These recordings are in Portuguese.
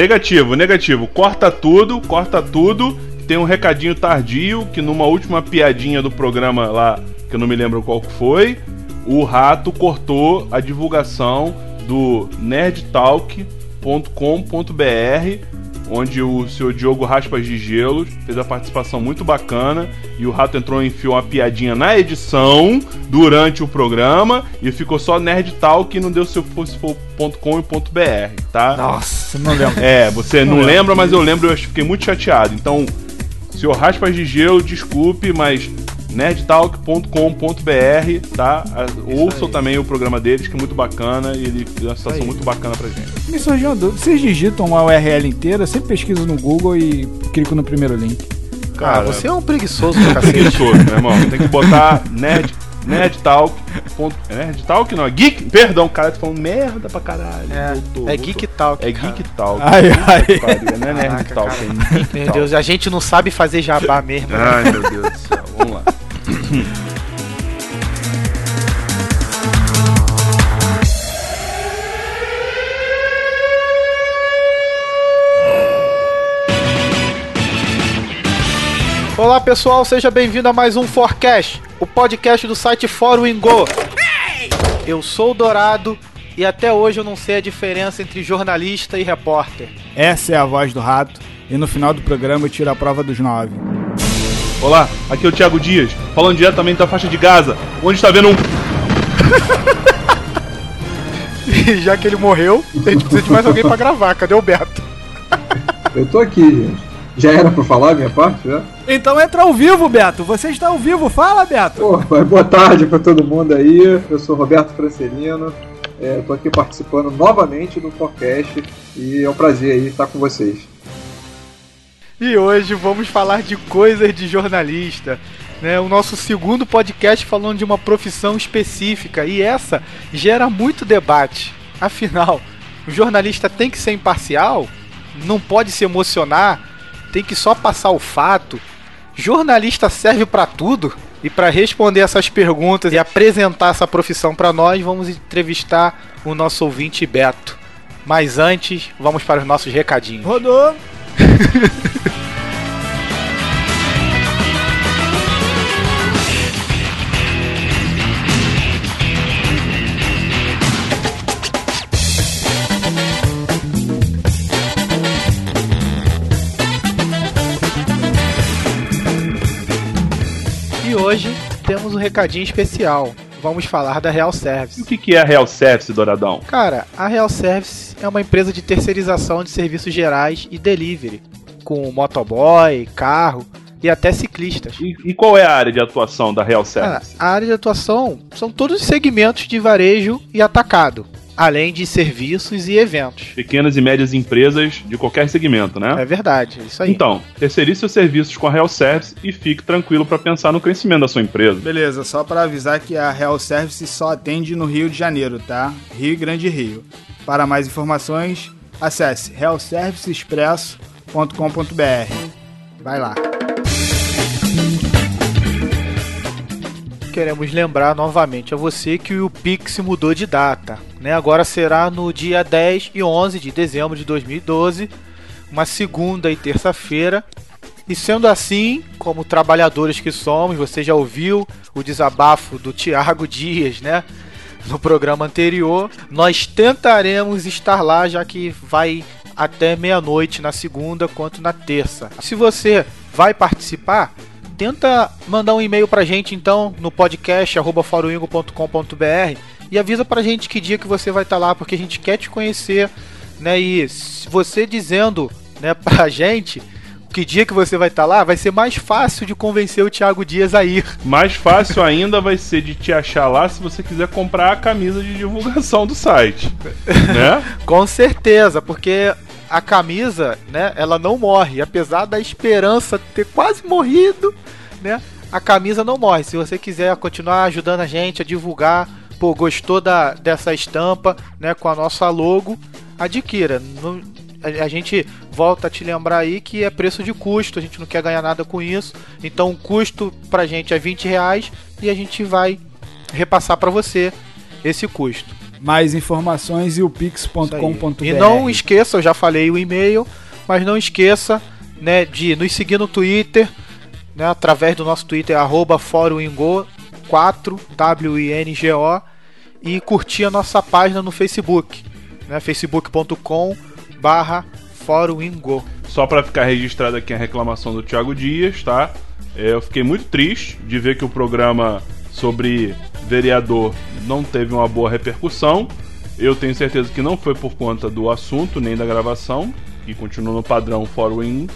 Negativo, negativo. Corta tudo, corta tudo. Tem um recadinho tardio que numa última piadinha do programa lá, que eu não me lembro qual foi, o rato cortou a divulgação do nerdtalk.com.br onde o seu Diogo Raspas de Gelo fez a participação muito bacana e o Rato entrou e enfiou uma piadinha na edição durante o programa e ficou só Nerd Talk e não deu seu .com e .br, tá? Nossa, não lembro. É, você não, não lembra, mas eu lembro, eu fiquei muito chateado. Então, senhor Raspas de Gelo, desculpe, mas nerdtalk.com.br, tá? Ouçam também o programa deles, que é muito bacana e ele tem uma situação muito bacana pra gente. Me surgiu uma dúvida. Vocês digitam a URL inteira, sempre pesquiso no Google e clico no primeiro link. Cara, ah, você é um preguiçoso cacete. preguiçoso, meu irmão. Tem que botar nerd Nerdtalk. É Nerdtalk não, é Geek. Perdão, o cara tá falando merda pra caralho. É, voltou, é Geek Talk. É Geek Talk. Ai, ai. Não é Nerd Talk, é Geek Meu Deus, a gente não sabe fazer jabá mesmo. Ai, meu Deus do céu. Vamos lá. Olá pessoal, seja bem-vindo a mais um Forecast, o podcast do site Fórum Ingo. Eu sou o Dourado e até hoje eu não sei a diferença entre jornalista e repórter. Essa é a voz do rato e no final do programa eu tiro a prova dos nove. Olá, aqui é o Thiago Dias, falando diretamente da faixa de Gaza, onde está vendo um. e já que ele morreu, a gente precisa de mais alguém para gravar. Cadê o Beto? Eu tô aqui, gente. Já era pra falar a minha parte, já? Então entra ao vivo, Beto. Você está ao vivo. Fala, Beto. Pô, boa tarde pra todo mundo aí. Eu sou Roberto Francelino. É, tô aqui participando novamente do podcast e é um prazer aí estar com vocês. E hoje vamos falar de coisas de jornalista. Né, o nosso segundo podcast falando de uma profissão específica e essa gera muito debate. Afinal, o jornalista tem que ser imparcial? Não pode se emocionar? Tem que só passar o fato? Jornalista serve para tudo? E para responder essas perguntas e apresentar essa profissão para nós, vamos entrevistar o nosso ouvinte Beto. Mas antes, vamos para os nossos recadinhos. Rodou! E hoje temos um recadinho especial. Vamos falar da Real Service. E o que é a Real Service, Douradão? Cara, a Real Service é uma empresa de terceirização de serviços gerais e delivery, com motoboy, carro e até ciclistas. E, e, qual é a área de atuação da Real Service? Ah, a área de atuação são todos os segmentos de varejo e atacado além de serviços e eventos. Pequenas e médias empresas de qualquer segmento, né? É verdade, é isso aí. Então, terceirize seus serviços com a Real Service e fique tranquilo para pensar no crescimento da sua empresa. Beleza, só para avisar que a Real Service só atende no Rio de Janeiro, tá? Rio Grande Rio. Para mais informações, acesse realserviceexpresso.com.br. Vai lá. Queremos lembrar novamente a você que o Pix mudou de data. Né? Agora será no dia 10 e 11 de dezembro de 2012, uma segunda e terça-feira. E sendo assim, como trabalhadores que somos, você já ouviu o desabafo do Tiago Dias, né? No programa anterior, nós tentaremos estar lá, já que vai até meia-noite na segunda quanto na terça. Se você vai participar, tenta mandar um e-mail pra gente então no podcast faroingo.com.br e avisa pra gente que dia que você vai estar tá lá, porque a gente quer te conhecer, né? E você dizendo, né, pra gente que dia que você vai estar tá lá, vai ser mais fácil de convencer o Thiago Dias a ir. Mais fácil ainda vai ser de te achar lá se você quiser comprar a camisa de divulgação do site, né? Com certeza, porque a camisa, né, ela não morre. Apesar da esperança ter quase morrido, né, a camisa não morre. Se você quiser continuar ajudando a gente a divulgar, pô, gostou da, dessa estampa, né, com a nossa logo, adquira. Não, a, a gente volta a te lembrar aí que é preço de custo, a gente não quer ganhar nada com isso. Então o custo pra gente é 20 reais e a gente vai repassar para você esse custo. Mais informações e o pix.com.br. E não esqueça, eu já falei o e-mail, mas não esqueça né, de nos seguir no Twitter, né, através do nosso Twitter, arroba 4wingo, e curtir a nossa página no Facebook, né, facebook.com barra Só para ficar registrado aqui a reclamação do Thiago Dias, tá? É, eu fiquei muito triste de ver que o programa sobre vereador não teve uma boa repercussão. Eu tenho certeza que não foi por conta do assunto nem da gravação, que continua no padrão Fórum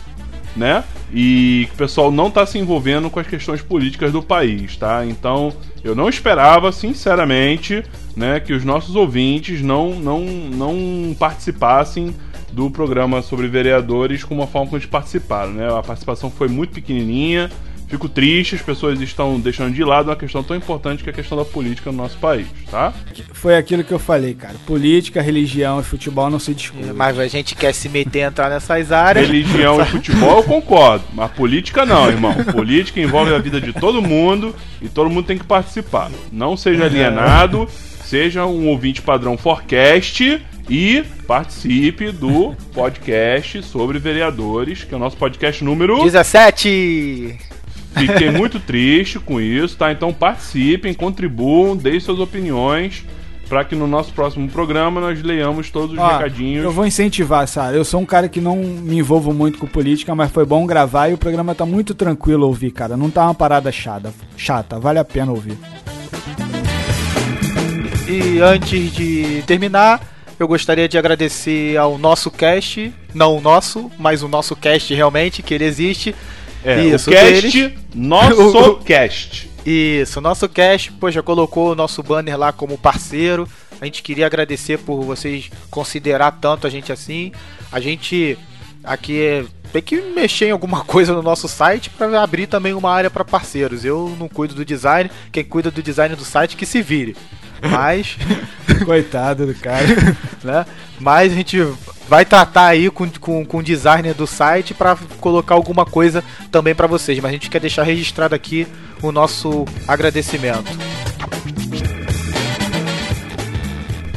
né? E que o pessoal não está se envolvendo com as questões políticas do país, tá? Então, eu não esperava, sinceramente, né, que os nossos ouvintes não, não, não participassem do programa sobre vereadores como a forma como eles participaram, né? A participação foi muito pequenininha, Fico triste, as pessoas estão deixando de lado uma questão tão importante que é a questão da política no nosso país, tá? Foi aquilo que eu falei, cara. Política, religião e futebol não se discute. Mas a gente quer se meter entrar nessas áreas. Religião e futebol eu concordo, mas política não, irmão. Política envolve a vida de todo mundo e todo mundo tem que participar. Não seja alienado, seja um ouvinte padrão forecast e participe do podcast sobre vereadores, que é o nosso podcast número 17. Fiquei muito triste com isso, tá? Então participem, contribuam, deem suas opiniões para que no nosso próximo programa nós leiamos todos os Ó, recadinhos. Eu vou incentivar, Sara. Eu sou um cara que não me envolvo muito com política, mas foi bom gravar e o programa tá muito tranquilo ouvir, cara. Não tá uma parada chata, chata, vale a pena ouvir. E antes de terminar, eu gostaria de agradecer ao nosso cast, não o nosso, mas o nosso cast realmente, que ele existe é, Isso, o cast, deles. nosso cast. Isso, nosso cast, pô, já colocou o nosso banner lá como parceiro. A gente queria agradecer por vocês considerar tanto a gente assim. A gente aqui tem que mexer em alguma coisa no nosso site para abrir também uma área para parceiros. Eu não cuido do design, quem cuida do design do site que se vire. Mas. Coitado do cara. né? Mas a gente vai tratar aí com, com, com o designer do site para colocar alguma coisa também para vocês. Mas a gente quer deixar registrado aqui o nosso agradecimento.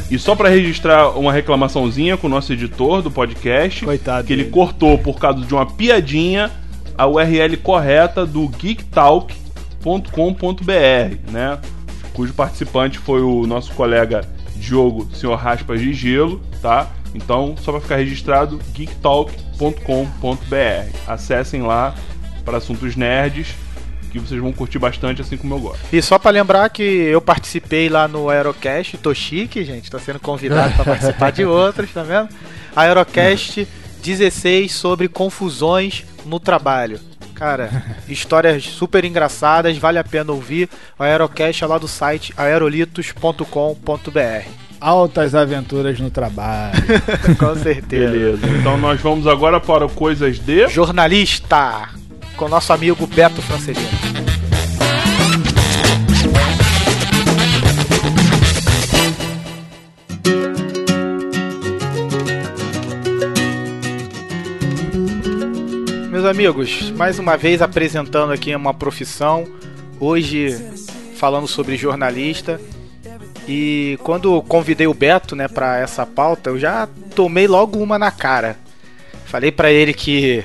E só para registrar uma reclamaçãozinha com o nosso editor do podcast, Coitado que ele dele. cortou por causa de uma piadinha a URL correta do geektalk.com.br, né? Cujo participante foi o nosso colega Diogo Senhor Raspas de Gelo, tá? Então, só para ficar registrado, geektalk.com.br. Acessem lá para assuntos nerds que vocês vão curtir bastante, assim como eu gosto. E só para lembrar que eu participei lá no Aerocast, tô chique, gente, tô sendo convidado para participar de outros, tá vendo? Aerocast 16 sobre confusões no trabalho. Cara, histórias super engraçadas, vale a pena ouvir. O Aerocast é lá do site aerolitos.com.br. Altas aventuras no trabalho. com certeza. Beleza. Então nós vamos agora para coisas de jornalista com nosso amigo Beto Francelino. Meus amigos, mais uma vez apresentando aqui uma profissão, hoje falando sobre jornalista. E quando convidei o Beto, né, para essa pauta, eu já tomei logo uma na cara. Falei para ele que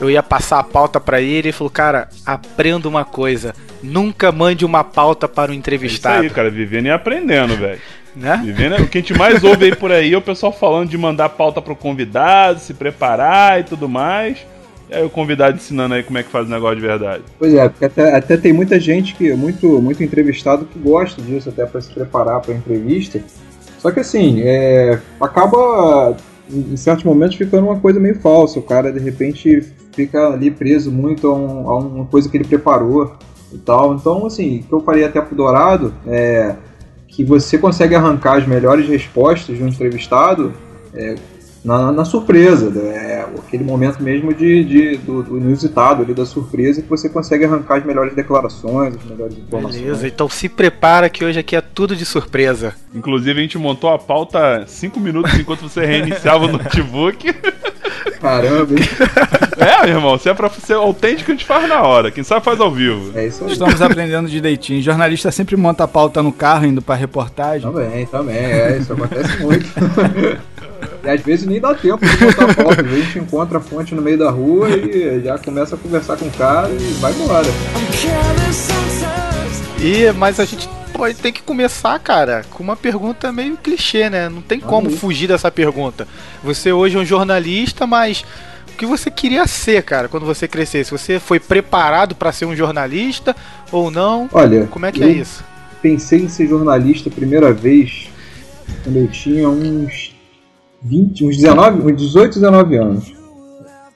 eu ia passar a pauta para ele, ele falou: "Cara, aprenda uma coisa, nunca mande uma pauta para o entrevistado". É isso aí, cara, vivendo e aprendendo, velho. Né? Vivendo, o que a gente mais ouve aí por aí é o pessoal falando de mandar pauta pro convidado, se preparar e tudo mais. Aí o convidado ensinando aí como é que faz o negócio de verdade. Pois é, porque até, até tem muita gente que, muito, muito entrevistado que gosta disso até para se preparar para entrevista. Só que assim, é, acaba em certos momentos ficando uma coisa meio falsa. O cara de repente fica ali preso muito a, um, a uma coisa que ele preparou e tal. Então, assim, o que eu falei até pro Dourado é que você consegue arrancar as melhores respostas de um entrevistado é, na, na surpresa, né? aquele momento mesmo de, de do, do, inusitado ali da surpresa que você consegue arrancar as melhores declarações, as melhores informações. Beleza, então se prepara que hoje aqui é tudo de surpresa. Inclusive a gente montou a pauta cinco minutos enquanto você reiniciava o notebook. Caramba, hein? É, meu irmão, se é pra ser autêntico, a gente faz na hora. Quem sabe faz ao vivo. É isso aí. Estamos aprendendo direitinho. Jornalista sempre monta a pauta no carro indo pra reportagem. Também, também, é, isso acontece muito. e às vezes nem dá tempo de botar foto, às vezes a gente encontra a fonte no meio da rua e já começa a conversar com o cara e vai embora. E, mas a gente pode ter que começar, cara, com uma pergunta meio clichê, né? Não tem como aí. fugir dessa pergunta. Você hoje é um jornalista, mas o que você queria ser, cara, quando você crescesse? Você foi preparado pra ser um jornalista ou não? Olha, Como é que eu é isso? pensei em ser jornalista a primeira vez quando eu tinha uns 20, uns 19, uns 18, 19 anos.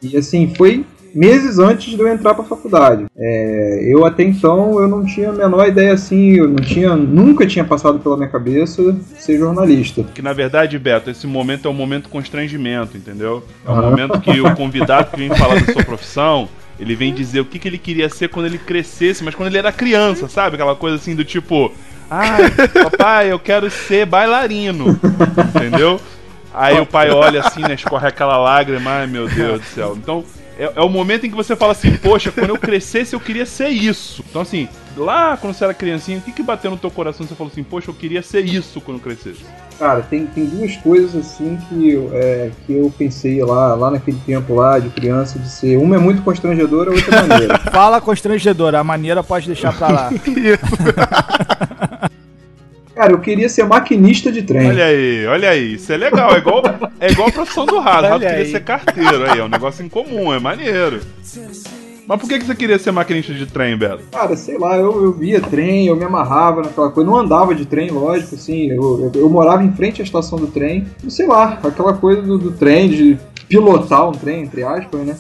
E assim, foi meses antes de eu entrar para a faculdade. É, eu até então eu não tinha a menor ideia assim, eu não tinha, nunca tinha passado pela minha cabeça ser jornalista. Que na verdade, Beto, esse momento é um momento constrangimento, entendeu? É um Aham. momento que o convidado que vem falar da sua profissão, ele vem dizer o que, que ele queria ser quando ele crescesse, mas quando ele era criança, sabe? Aquela coisa assim do tipo, ai, papai, eu quero ser bailarino, entendeu? Aí o pai olha assim, né, escorre aquela lágrima, ai meu Deus do céu. Então, é, é o momento em que você fala assim, poxa, quando eu crescesse eu queria ser isso. Então assim, lá quando você era criancinha, o que que bateu no teu coração e você falou assim, poxa, eu queria ser isso quando eu crescesse? Cara, tem, tem duas coisas assim que, eu- é, que eu pensei lá, lá naquele tempo lá de criança de ser. Uma é muito constrangedora, a outra é maneira. Fala constrangedora, a maneira pode deixar pra lá. Cara, eu queria ser maquinista de trem. Olha aí, olha aí, isso é legal, é igual, é igual a profissão do Rato. O Rato queria ser carteiro aí, é um negócio em comum, é maneiro. Mas por que, que você queria ser maquinista de trem, Beto? Cara, sei lá, eu, eu via trem, eu me amarrava naquela coisa. Não andava de trem, lógico, assim. Eu, eu, eu morava em frente à estação do trem. Sei lá, aquela coisa do, do trem, de pilotar um trem, entre aspas, né?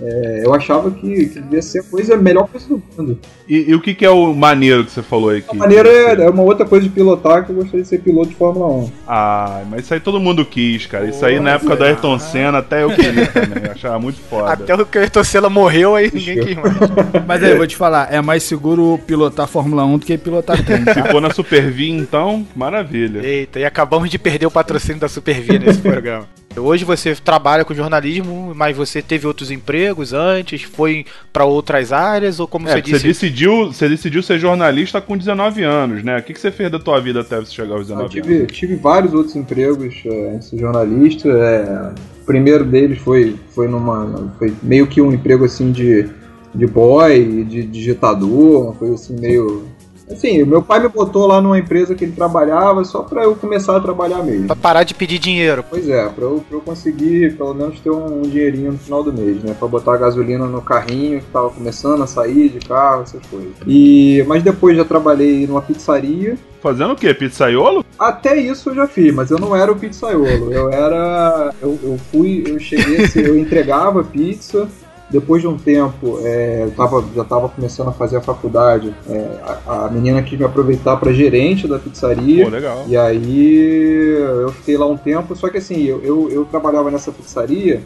É, eu achava que, que devia ser a coisa, a melhor coisa do mundo. E, e o que, que é o maneiro que você falou aí? A Que, maneira é, é uma outra coisa de pilotar que eu gostaria de ser piloto de Fórmula 1. Ah, mas isso aí todo mundo quis, cara. Isso aí na Pô, época do é. Ayrton Senna, até eu queria também. Eu achava muito foda. Até o que o Senna morreu, aí ninguém quis mais. Mas aí, eu vou te falar, é mais seguro pilotar Fórmula 1 do que pilotar trem, Se tá? for na Super V, então, maravilha. Eita, e acabamos de perder o patrocínio da Supervia nesse programa. Hoje você trabalha com jornalismo, mas você teve outros empregos antes, foi pra outras áreas, ou como É, você você disse, decidiu, você decidiu ser jornalista com 19 anos, né? O que, que você fez da tua vida até você chegar aos Eu 19 tive, anos? tive vários outros empregos é, antes de ser jornalista. é, o primeiro deles foi, foi numa. Foi meio que um emprego assim de, de boy, de digitador, uma coisa assim meio. Assim, meu pai me botou lá numa empresa que ele trabalhava só pra eu começar a trabalhar mesmo. pra parar de pedir dinheiro. Pois é, pra eu, pra eu conseguir pelo menos ter um, dinheirinho no final do mês, né? Pra botar gasolina no carrinho que tava começando a sair de carro, essas coisas. E, mas depois já trabalhei numa pizzaria. Fazendo o quê? Pizzaiolo? Até isso eu já fiz, mas eu não era o pizzaiolo. Eu era. Eu, eu fui, eu cheguei a ser, eu entregava pizza. Depois de um tempo, é, eu tava, já estava começando a fazer a faculdade. é, a, a menina quis me aproveitar para gerente da pizzaria. Pô, legal. E aí eu fiquei lá um tempo, só que assim, eu, eu, eu trabalhava nessa pizzaria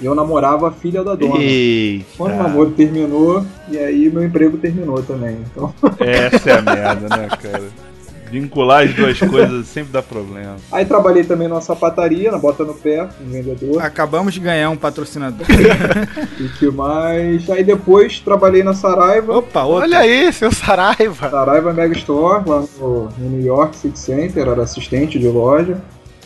e eu namorava a filha da dona. Eita. Quando o namoro terminou, e aí meu emprego terminou também. Então, Essa é a merda, né, cara? Vincular as duas coisas sempre dá problema. aí trabalhei também numa sapataria, na Bota no Pé, um vendedor. Acabamos de ganhar um patrocinador. E que mais? Aí depois trabalhei na Saraiva, Opa, outra. Olha aí, seu Saraiva. Saraiva Mega Store, lá no, no New York City Center, era assistente de loja.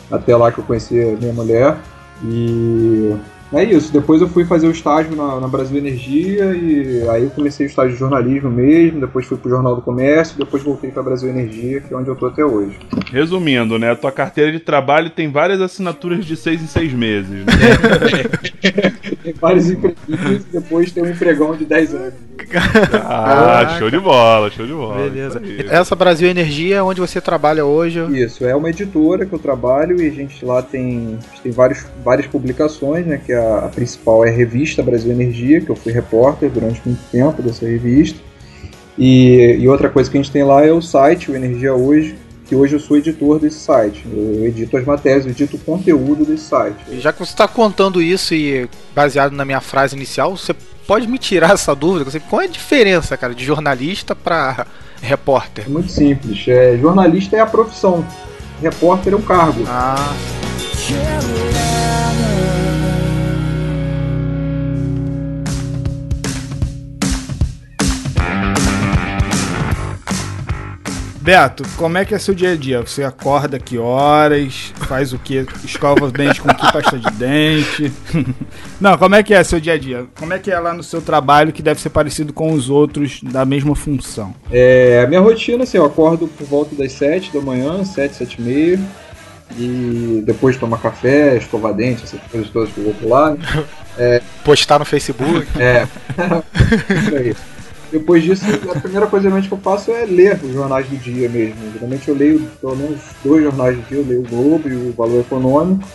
Até lá que eu conheci a minha mulher. E é isso. Depois eu fui fazer o estágio na, na Brasil Energia e aí eu comecei o estágio de jornalismo mesmo. Depois fui pro Jornal do Comércio. Depois voltei pra Brasil Energia, que é onde eu tô até hoje. Resumindo, né? A tua carteira de trabalho tem várias assinaturas de seis em seis meses, né? Tem vários empreguinhos e depois tem um empregão de 10 anos. Ah, show de bola, show de bola. Beleza. Essa Brasil Energia é onde você trabalha hoje. Isso, é uma editora que eu trabalho e a gente lá tem, a gente tem vários, várias publicações, né? Que a, a principal é a revista Brasil Energia, que eu fui repórter durante muito tempo dessa revista. E, e outra coisa que a gente tem lá é o site, o Energia Hoje, que hoje eu sou editor desse site. Eu edito as matérias, eu edito o conteúdo desse site. E Já que você está contando isso e baseado na minha frase inicial, você pode me tirar essa dúvida? Você- Qual é a diferença, cara, de jornalista para repórter? É muito simples. É, jornalista é a profissão, repórter é o cargo. Ah, Beto, como é que é seu dia a dia? Você acorda que horas? Faz o que? Escova os dentes com que pasta de dente? Não, como é que é seu dia a dia? Como é que é lá no seu trabalho que deve ser parecido com os outros da mesma função? É, a minha rotina, assim, eu acordo por volta das 7 da manhã, 7, 7 e meia. E depois tomar café, escovar dente, essas coisas todas que eu vou pular. Né? É, Postar no Facebook. É. Isso aí. Depois disso, a primeira coisa que eu faço é ler os jornais do dia mesmo. Geralmente eu leio pelo menos dois jornais do dia, eu leio o Globo e o Valor Econômico.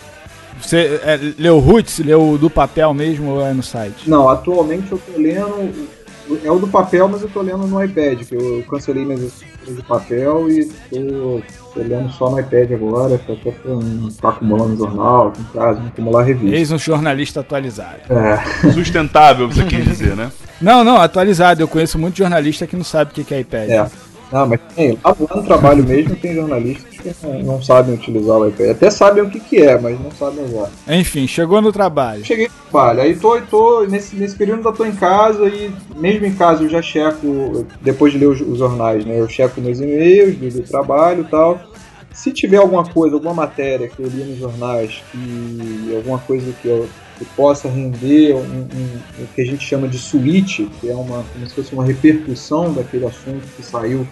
Você é, leu o Roots, leu do papel mesmo ou é no site? Não, atualmente eu tô lendo. É o do papel, mas eu tô lendo no iPad, que eu cancelei minhas de papel e tô, lendo só no iPad agora, não tá acumulando jornal, em casa, não acumular revista. Eis um jornalista atualizado. É. Sustentável, você quis dizer, né? Não, não, atualizado. Eu conheço muito jornalista que não sabe o que é iPad. É. Não, mas tem, lá no trabalho mesmo tem jornalistas que não, não, sabem utilizar o iPad. Até sabem o que, que é, mas não sabem usar. Enfim, chegou no trabalho. Cheguei no trabalho. Aí tô, tô nesse, nesse período ainda tô em casa e mesmo em casa eu já checo, depois de ler os, os jornais, né? Eu checo meus e-mails do, do trabalho e tal. Se tiver alguma coisa, alguma matéria que eu li nos jornais, que alguma coisa que eu que possa render um, um, o que a gente chama de suíte, que é uma, como se fosse uma repercussão daquele assunto que saiu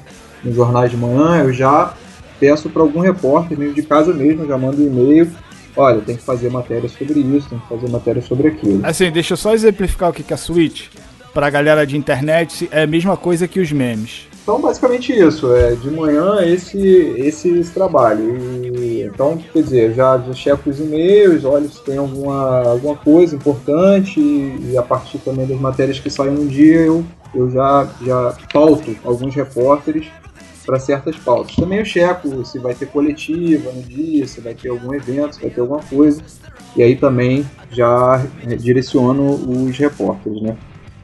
nos jornais de manhã, eu já peço para algum repórter, mesmo de casa mesmo, já mando um e-mail. Olha, tem que fazer matéria sobre isso, tem que fazer matéria sobre aquilo. Assim, deixa eu só exemplificar o que é a suíte. Para a galera de internet, é a mesma coisa que os memes. Então, basicamente isso. É, de manhã, esse, esse, esse trabalho. E, então, quer dizer, já, já checo os e-mails, olho se tem alguma, alguma coisa importante e, e a partir também das matérias que saem no dia, eu, eu já, já pauto alguns repórteres para certas pautas. Também eu checo se vai ter coletiva no dia, se vai ter algum evento, se vai ter alguma coisa. E aí também já direciono os repórteres, né?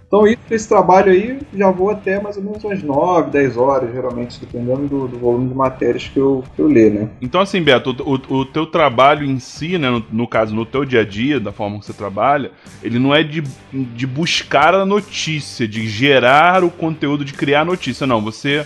Então, isso, esse trabalho aí, já vou até mais ou menos umas 9, 10 horas, geralmente, dependendo do, do volume de matérias que eu, que eu ler, né? Então, assim, Beto, o, o, o teu trabalho em si, né, no, no, caso, no teu dia a dia, da forma que você trabalha, ele não é de, de buscar a notícia, de gerar o conteúdo, de criar a notícia, não. Você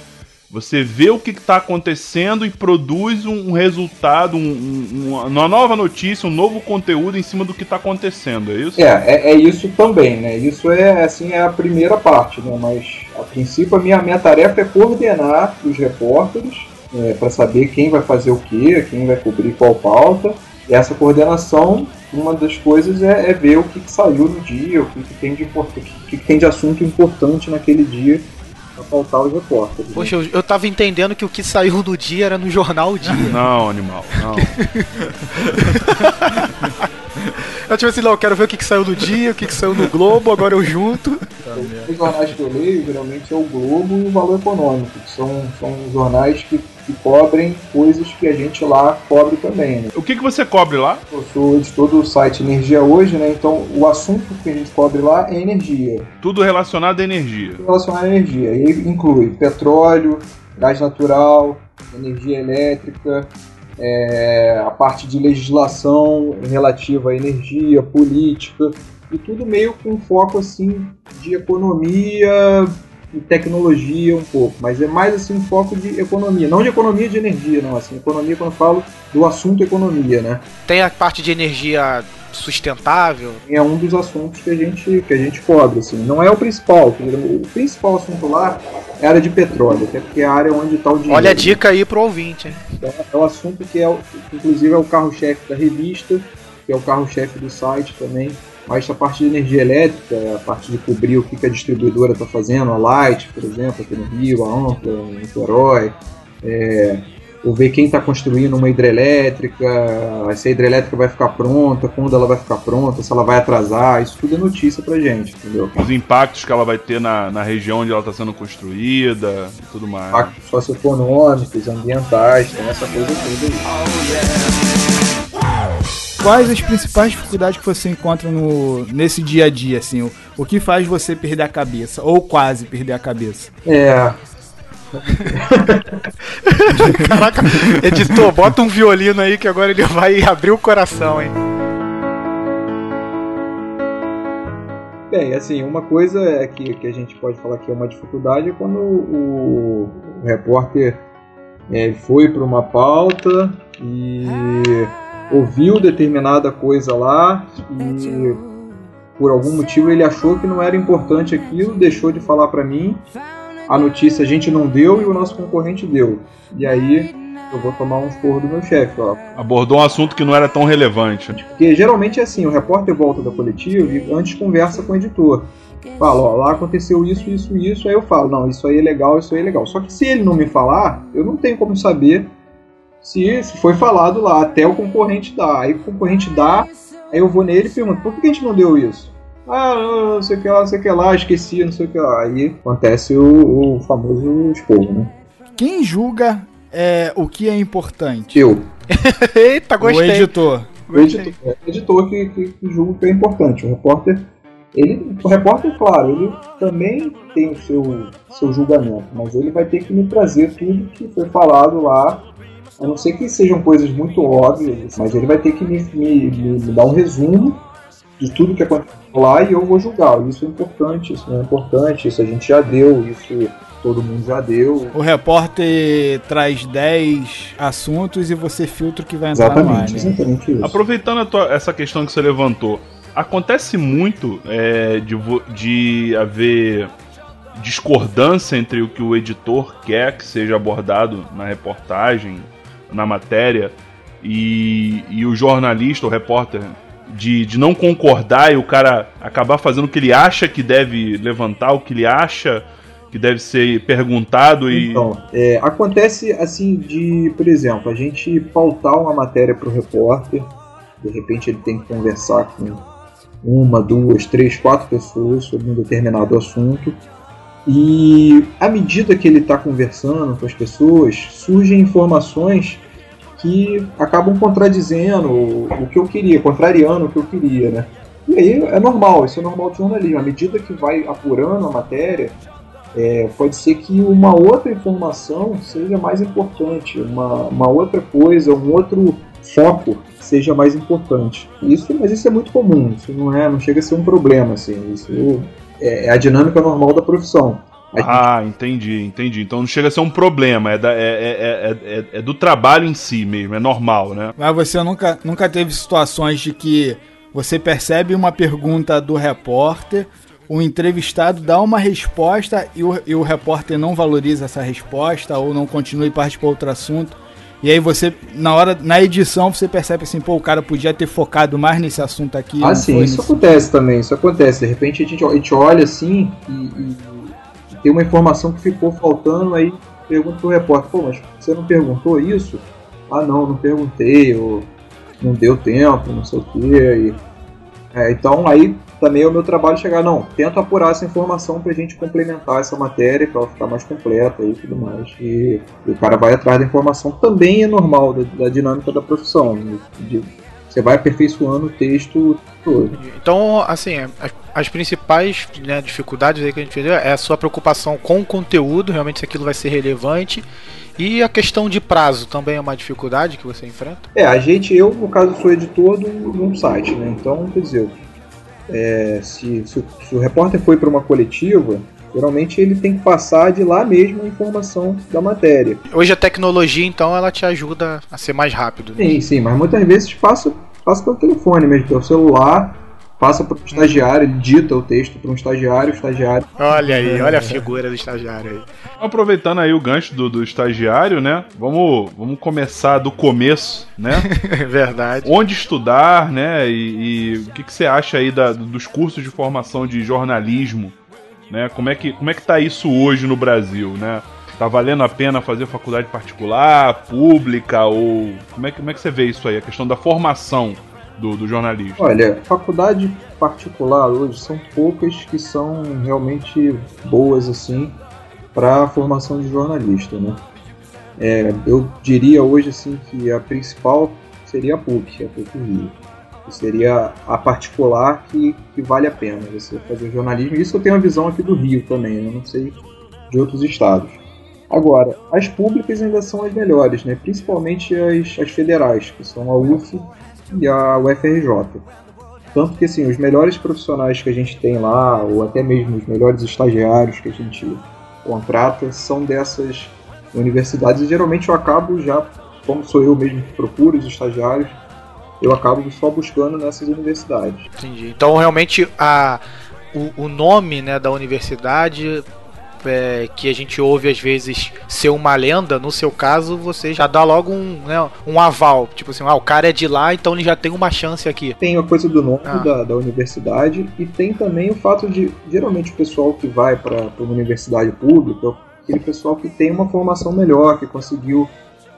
você vê o que está acontecendo e produz um, um resultado, um, um, uma nova notícia, um novo conteúdo em cima do que está acontecendo, é isso? É, é, é, isso também, né? Isso é assim é a primeira parte, né? Mas a princípio a minha, minha tarefa é coordenar os repórteres é, para saber quem vai fazer o que, quem vai cobrir qual pauta. E essa coordenação, uma das coisas é, é ver o que, que, saiu no dia, o que, que tem de o que, que tem de assunto importante naquele dia pautar os repórteres. Né? Poxa, eu, eu tava entendendo que o que saiu do dia era no jornal o dia. Não, animal, não. eu tipo assim, não, eu quero ver o que, que saiu do dia, o que, que saiu no Globo, agora eu junto. Os jornais que eu leio, geralmente é o Globo e o Valor Econômico, que são, são jornais que que cobrem coisas que a gente lá cobre também. Né? O que, que você cobre lá? Eu sou editor do site Energia Hoje, né? Então o assunto que a gente cobre lá é energia. Tudo relacionado à energia. Tudo relacionado à energia. E inclui petróleo, gás natural, energia elétrica, é, a parte de legislação relativa à energia, política, e tudo meio com foco assim de economia, e tecnologia um pouco, mas é mais assim um foco de economia, não de economia de energia, não, assim, economia quando eu falo do assunto economia, né? Tem a parte de energia sustentável? É um dos assuntos que a gente que a gente cobre, assim, não é o principal, o principal assunto lá é a área de petróleo, até porque é a área onde está o dinheiro. Olha a dica aí pro ouvinte, hein? É, é o assunto que é, inclusive é o carro-chefe da revista, que é o carro-chefe do site também, mas a parte de energia elétrica, a parte de cobrir o que a distribuidora está fazendo, a Light, por exemplo, aqui no Rio, a Ampla, em Niterói, é, ou ver quem está construindo uma hidrelétrica, se a hidrelétrica vai ficar pronta, quando ela vai ficar pronta, se ela vai atrasar, isso tudo é notícia pra gente, entendeu? Os impactos que ela vai ter na, na região onde ela está sendo construída e tudo mais. Impactos socioeconômicos, ambientais, tem essa coisa toda aí. Oh, yeah quais as principais dificuldades que você encontra no, nesse dia a dia, assim? O, o que faz você perder a cabeça? Ou quase perder a cabeça? É. Caraca, editor, bota um violino aí que agora ele vai abrir o coração, hein? Bem, assim, uma coisa é que, que a gente pode falar que é uma dificuldade é quando o, o repórter É, foi para uma pauta e ouviu determinada coisa lá e por algum motivo ele achou que não era importante aquilo, deixou de falar para mim. A notícia a gente não deu e o nosso concorrente deu. E aí eu vou tomar um esporro do meu chefe. Ó. Abordou um assunto que não era tão relevante. Porque geralmente é assim, o repórter volta da coletiva e antes conversa com o editor. Fala, ó, lá aconteceu isso, isso, isso, aí eu falo, não, isso aí é legal, isso aí é legal. Só que se ele não me falar, eu não tenho como saber se, se foi falado lá, até o concorrente dá. Aí o concorrente dá, aí eu vou nele e pergunto, por que a gente não deu isso? Ah, não, não sei o que lá, não sei o que lá, esqueci, não sei o que lá. Aí acontece o, o famoso esporro, né? Quem julga é, o que é importante? Eu. Eita, O gostei. editor. O editor, é o editor que, que, que julga o que é importante. O repórter, ele, o repórter, claro, ele também tem o seu, seu julgamento, mas ele vai ter que me trazer tudo que foi falado lá, a não ser que sejam coisas muito óbvias, mas ele vai ter que me, me, me, me dar um resumo de tudo que aconteceu lá e eu vou julgar. Isso é importante, isso não é importante, isso a gente já deu, isso todo mundo já deu. O repórter traz 10 assuntos e você filtra o que vai entrar no ar. Exatamente, Né? exatamente isso. Aproveitando a tua- essa questão que você levantou, acontece muito é, de, de haver discordância entre o que o editor quer que seja abordado na reportagem, na matéria, e, e o jornalista, o repórter, de, de não concordar e o cara acabar fazendo o que ele acha que deve levantar, o que ele acha que deve ser perguntado e. Então, é, acontece assim de, por exemplo, a gente pautar uma matéria para o repórter, de repente ele tem que conversar com uma, duas, três, quatro pessoas sobre um determinado assunto. E à medida que ele está conversando com as pessoas, surgem informações que acabam contradizendo o, que eu queria, contrariando o que eu queria, né? E aí é normal, isso é normal de jornalismo. À medida que vai apurando a matéria, é, pode ser que uma outra informação seja mais importante, uma, uma outra coisa, um outro foco seja mais importante. Isso, mas isso é muito comum, isso não é, não chega a ser um problema, assim, isso é, é a dinâmica normal da profissão. Ah, entendi, entendi. Então não chega a ser um problema, é, da- é- é- é- é- é do trabalho em si mesmo, é normal, né? Mas você nunca, nunca teve situações de que você percebe uma pergunta do repórter, o entrevistado dá uma resposta e o, e o repórter não valoriza essa resposta ou não continua e parte para outro assunto. E aí você, na hora, na edição, você percebe assim, pô, o cara podia ter focado mais nesse assunto aqui. Ah, sim, isso nesse- acontece também, isso acontece. De repente a gente, a gente olha assim e, e- e tem uma informação que ficou faltando, aí pergunta pro repórter, pô, mas você não perguntou isso? Ah não, não perguntei, ou não deu tempo, não sei o quê. E, é, então aí também é o meu trabalho chegar, não, tento apurar essa informação pra gente complementar essa matéria, pra ela ficar mais completa e tudo mais. E, o cara vai atrás da informação, também é normal da, da dinâmica da profissão. de- você vai aperfeiçoando o texto todo. Então, assim, as, as principais né, dificuldades aí que a gente entendeu é a sua preocupação com o conteúdo, realmente se aquilo vai ser relevante. E a questão de prazo também é uma dificuldade que você enfrenta? É, a gente, eu no caso sou editor de um site, né? Então, quer dizer, é, se, se, o- se o repórter foi para uma coletiva, geralmente ele tem que passar de lá mesmo a informação da matéria. Hoje a tecnologia, então, ela te ajuda a ser mais rápido. né? Sim, sim, mas muitas vezes passa, passa pelo telefone mesmo, pelo celular, passa para o estagiário, ele dita o texto para um estagiário, o estagiário. Olha aí, olha a figura do estagiário aí. Aproveitando aí o gancho do, do estagiário, né? Vamos, vamos começar do começo, né? É verdade. Onde estudar, né? E, e o que, que você acha aí da- dos cursos de formação de jornalismo, né? Como é que como é que tá isso hoje no Brasil, né? Tá valendo a pena fazer faculdade particular, pública ou como é que como é que você vê isso aí, a questão da formação do, do jornalismo? Olha, faculdade particular hoje são poucas que são realmente boas assim para a formação de jornalista, né? É, eu diria hoje assim que a principal seria a PUC, a PUC Rio. Que seria a particular que, que vale a pena você fazer jornalismo. Isso eu tenho uma visão aqui do Rio também, eu não sei de outros estados. Agora, as públicas ainda são as melhores, né? principalmente as, as federais, que são a UF e a UFRJ. Tanto que assim, os melhores profissionais que a gente tem lá, ou até mesmo os melhores estagiários que a gente contrata, são dessas universidades e geralmente eu acabo já, como sou eu mesmo que procuro os estagiários, eu acabo só buscando nessas universidades. Entendi. Então realmente a, o, o nome né, da universidade é, que a gente ouve às vezes ser uma lenda, no seu caso, você já dá logo um, né, um aval. Tipo assim, ah, o cara é de lá, então ele já tem uma chance aqui. Tem a coisa do nome ah. da, da universidade e tem também o fato de, geralmente, o pessoal que vai para uma universidade pública, aquele pessoal que tem uma formação melhor, que conseguiu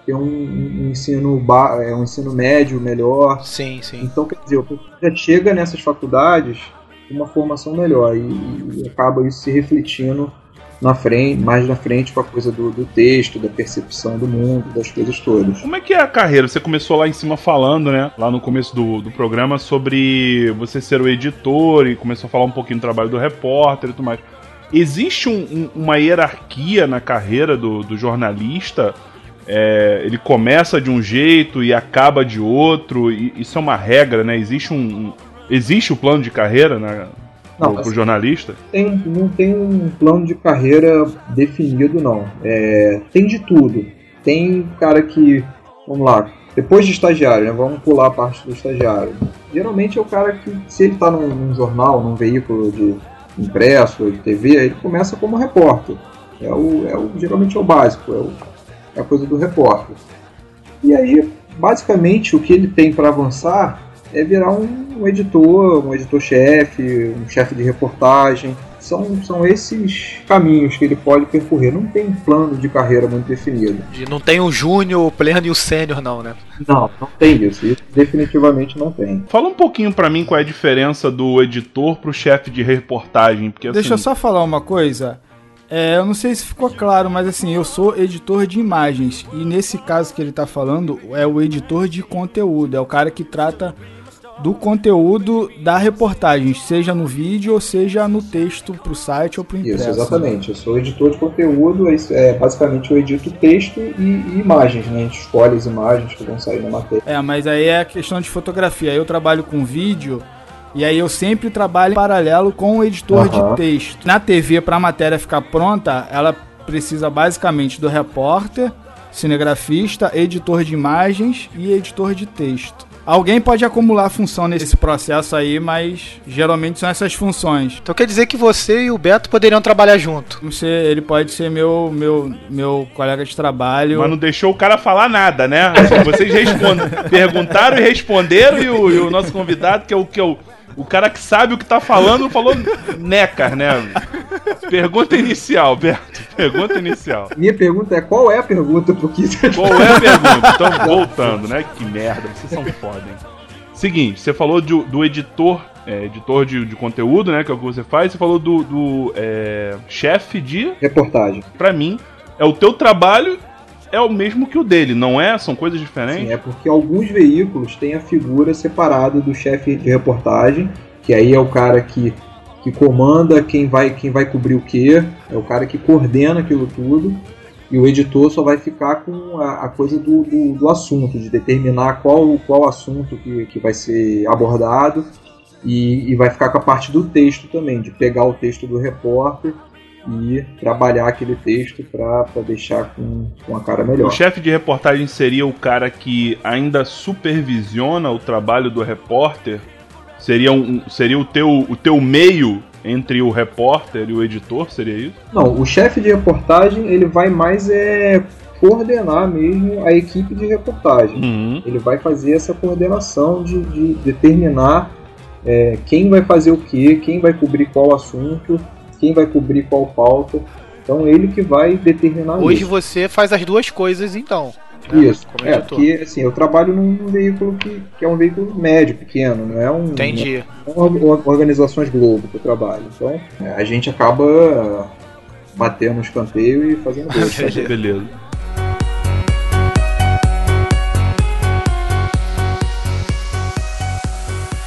ter um, um ensino ba é, um ensino médio melhor. Sim, sim. Então, quer dizer, já chega nessas faculdades uma formação melhor e, e acaba isso se refletindo na frente, mais na frente com a coisa do, do, texto, da percepção do mundo, das coisas todas. Como é que é a carreira? Você começou lá em cima falando, né? Lá no começo do, do programa sobre você ser o editor e começou a falar um pouquinho do trabalho do repórter e tudo mais. Existe um, um, uma hierarquia na carreira do, do jornalista? É, ele começa de um jeito e acaba de outro. E, isso é uma regra, né? Existe um, existe o plano de carreira né? Não, pro, assim, jornalista? Tem, não tem um plano de carreira definido, não. É, tem de tudo. Tem cara que, vamos lá, depois de estagiário, né, vamos pular a parte do estagiário. Geralmente é o cara que, se ele está num, num, jornal, num veículo de impresso, de TV, ele começa como repórter. É o, é o, geralmente é o básico, é, o, é a coisa do repórter. E aí, basicamente, o que ele tem para avançar é virar um, um editor, um editor-chefe, um chefe de reportagem. São, são esses caminhos que ele pode percorrer. Não tem um plano de carreira muito definido. Não tem o júnior, o pleno e o sênior, não, né? Não, não tem isso. Isso definitivamente não tem. Fala um pouquinho para mim qual é a diferença do editor pro chefe de reportagem. Porque, assim... Deixa eu só falar uma coisa. É, eu não sei se ficou claro, mas assim, eu sou editor de imagens. E nesse caso que ele está falando, é o editor de conteúdo. É o cara que trata do conteúdo da reportagem, seja no vídeo ou seja no texto para o site ou para o impresso. Isso, exatamente. Eu sou editor de conteúdo, é, é, basicamente eu edito texto e, e, imagens, né? A gente escolhe as imagens que vão sair na matéria. É, mas aí é questão de fotografia. Eu trabalho com vídeo e aí eu sempre trabalho em paralelo com o editor uhum. de texto. Na TV, para a matéria ficar pronta, ela precisa basicamente do repórter, cinegrafista, editor de imagens e editor de texto. Alguém pode acumular função nesse processo aí, mas geralmente são essas funções. Então quer dizer que você e o Beto poderiam trabalhar junto? Você, ele pode ser meu, meu, meu colega de trabalho. Mas não deixou o cara falar nada, né? Vocês perguntaram e responderam, e o, e o, nosso convidado, que é o que eu. O cara que sabe o que tá falando falou necar, né? Pergunta inicial, Beto. Pergunta inicial. Minha pergunta é qual é a pergunta porque Qual é a pergunta? Então, voltando, né? Que merda, vocês são foda, hein? Seguinte, você falou do, do editor, é, editor de, de, conteúdo, né? Que é o que você faz. Você falou do, do é, chefe de reportagem. Para mim, é o teu trabalho é o mesmo que o dele, não é? São coisas diferentes? Sim, é porque alguns veículos têm a figura separada do chefe de reportagem, que aí é o cara que, que comanda quem vai, quem vai cobrir o quê, é o cara que coordena aquilo tudo, e o editor só vai ficar com a, a coisa do, do, do, assunto, de determinar qual, qual assunto que, que vai ser abordado, e, e vai ficar com a parte do texto também, de pegar o texto do repórter e trabalhar aquele texto para deixar com, com a cara melhor. O chefe de reportagem seria o cara que ainda supervisiona o trabalho do repórter? Seria, um, seria o, teu, o teu meio entre o repórter e o editor? Seria isso? Não, o chefe de reportagem ele vai mais é, coordenar mesmo a equipe de reportagem. Uhum. Ele vai fazer essa coordenação de, de determinar é, quem vai fazer o que, quem vai cobrir qual assunto quem vai cobrir qual pauta. Então ele que vai determinar Hoje isso. você faz as duas coisas então. Né? Isso. É, porque assim, eu trabalho num veículo que, que é um veículo médio, pequeno, não é um. Entendi. Não é organizações Globo que eu trabalho. Então é, a gente acaba batendo no escanteio e fazendo gol. Beleza.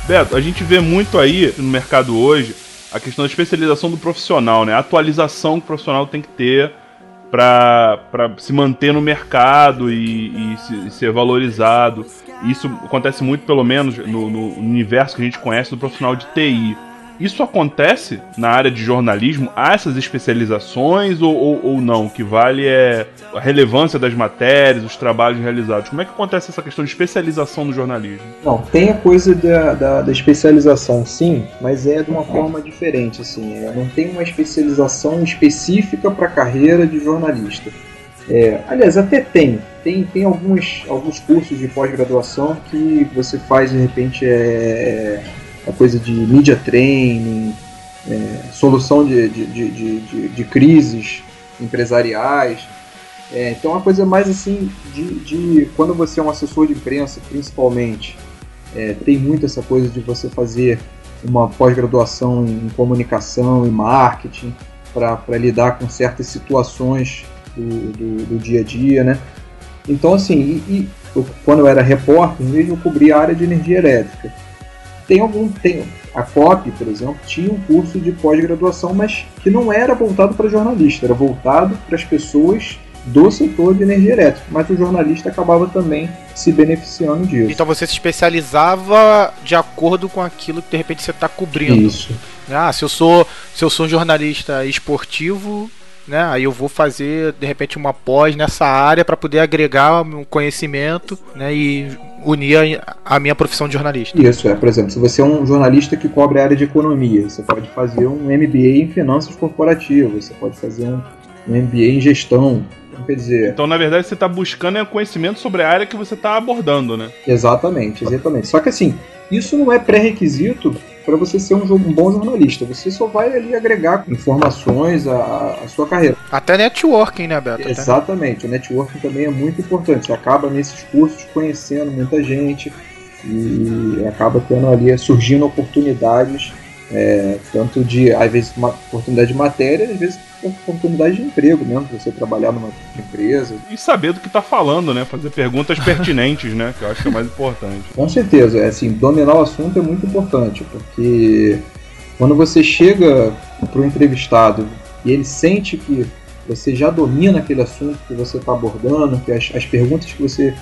Beto, a gente vê muito aí no mercado hoje a questão da especialização do profissional, né? A atualização que o profissional tem que ter para se manter no mercado e, e, se, e, ser valorizado. Isso acontece muito, pelo menos, no, no, universo que a gente conhece do profissional de TI. Isso acontece na área de jornalismo? Há essas especializações ou, ou, ou, não? O que vale é a relevância das matérias, os trabalhos realizados. Como é que acontece essa questão de especialização no jornalismo? Não, tem a coisa da, da, da especialização, sim, mas é de uma forma diferente. Assim, é, não tem uma especialização específica para a carreira de jornalista. É, aliás, até tem. Tem, tem alguns, alguns cursos de pós-graduação que você faz, de repente, é, a coisa de media training, é, solução de, de, de, de, de crises empresariais. É, então, uma coisa mais assim de, de quando você é um assessor de imprensa, principalmente, é, tem muito essa coisa de você fazer uma pós-graduação em comunicação e marketing para lidar com certas situações do, do, do, dia a dia, né? Então, assim, e, e eu, quando eu era repórter, mesmo eu cobria a área de energia elétrica. Tem algum. Tem, a COP, por exemplo, tinha um curso de pós-graduação, mas que não era voltado para jornalista, era voltado para as pessoas do setor de energia elétrica, mas o jornalista acabava também se beneficiando disso. Então você se especializava de acordo com aquilo que de repente você está cobrindo. Isso. Ah, se eu sou se eu sou jornalista esportivo, né? Aí eu vou fazer de repente uma pós nessa área para poder agregar um conhecimento, né? E unir a, minha profissão de jornalista. Isso é, por exemplo, se você é um jornalista que cobre a área de economia, você pode fazer um MBA em finanças corporativas, você pode fazer um MBA em gestão. Então, quer dizer. Então, na verdade, você está buscando é conhecimento sobre a área que você está abordando, né? Exatamente, exatamente. Só que assim, isso não é pré-requisito para você ser um, um, bom jornalista. Você só vai ali agregar informações à, à sua carreira. Até networking, né, Beto? Exatamente. O networking também é muito importante. Você acaba nesses cursos conhecendo muita gente e acaba tendo ali surgindo oportunidades é, tanto de, às vezes, uma oportunidade de matéria, às vezes oportunidade de emprego mesmo, você trabalhar numa empresa. E saber do que está falando, né? Fazer perguntas pertinentes, né? Que eu acho que é mais importante. Com certeza, é assim, dominar o assunto é muito importante, porque quando você chega para o entrevistado e ele sente que você já domina aquele assunto que você está abordando, que as, as perguntas que você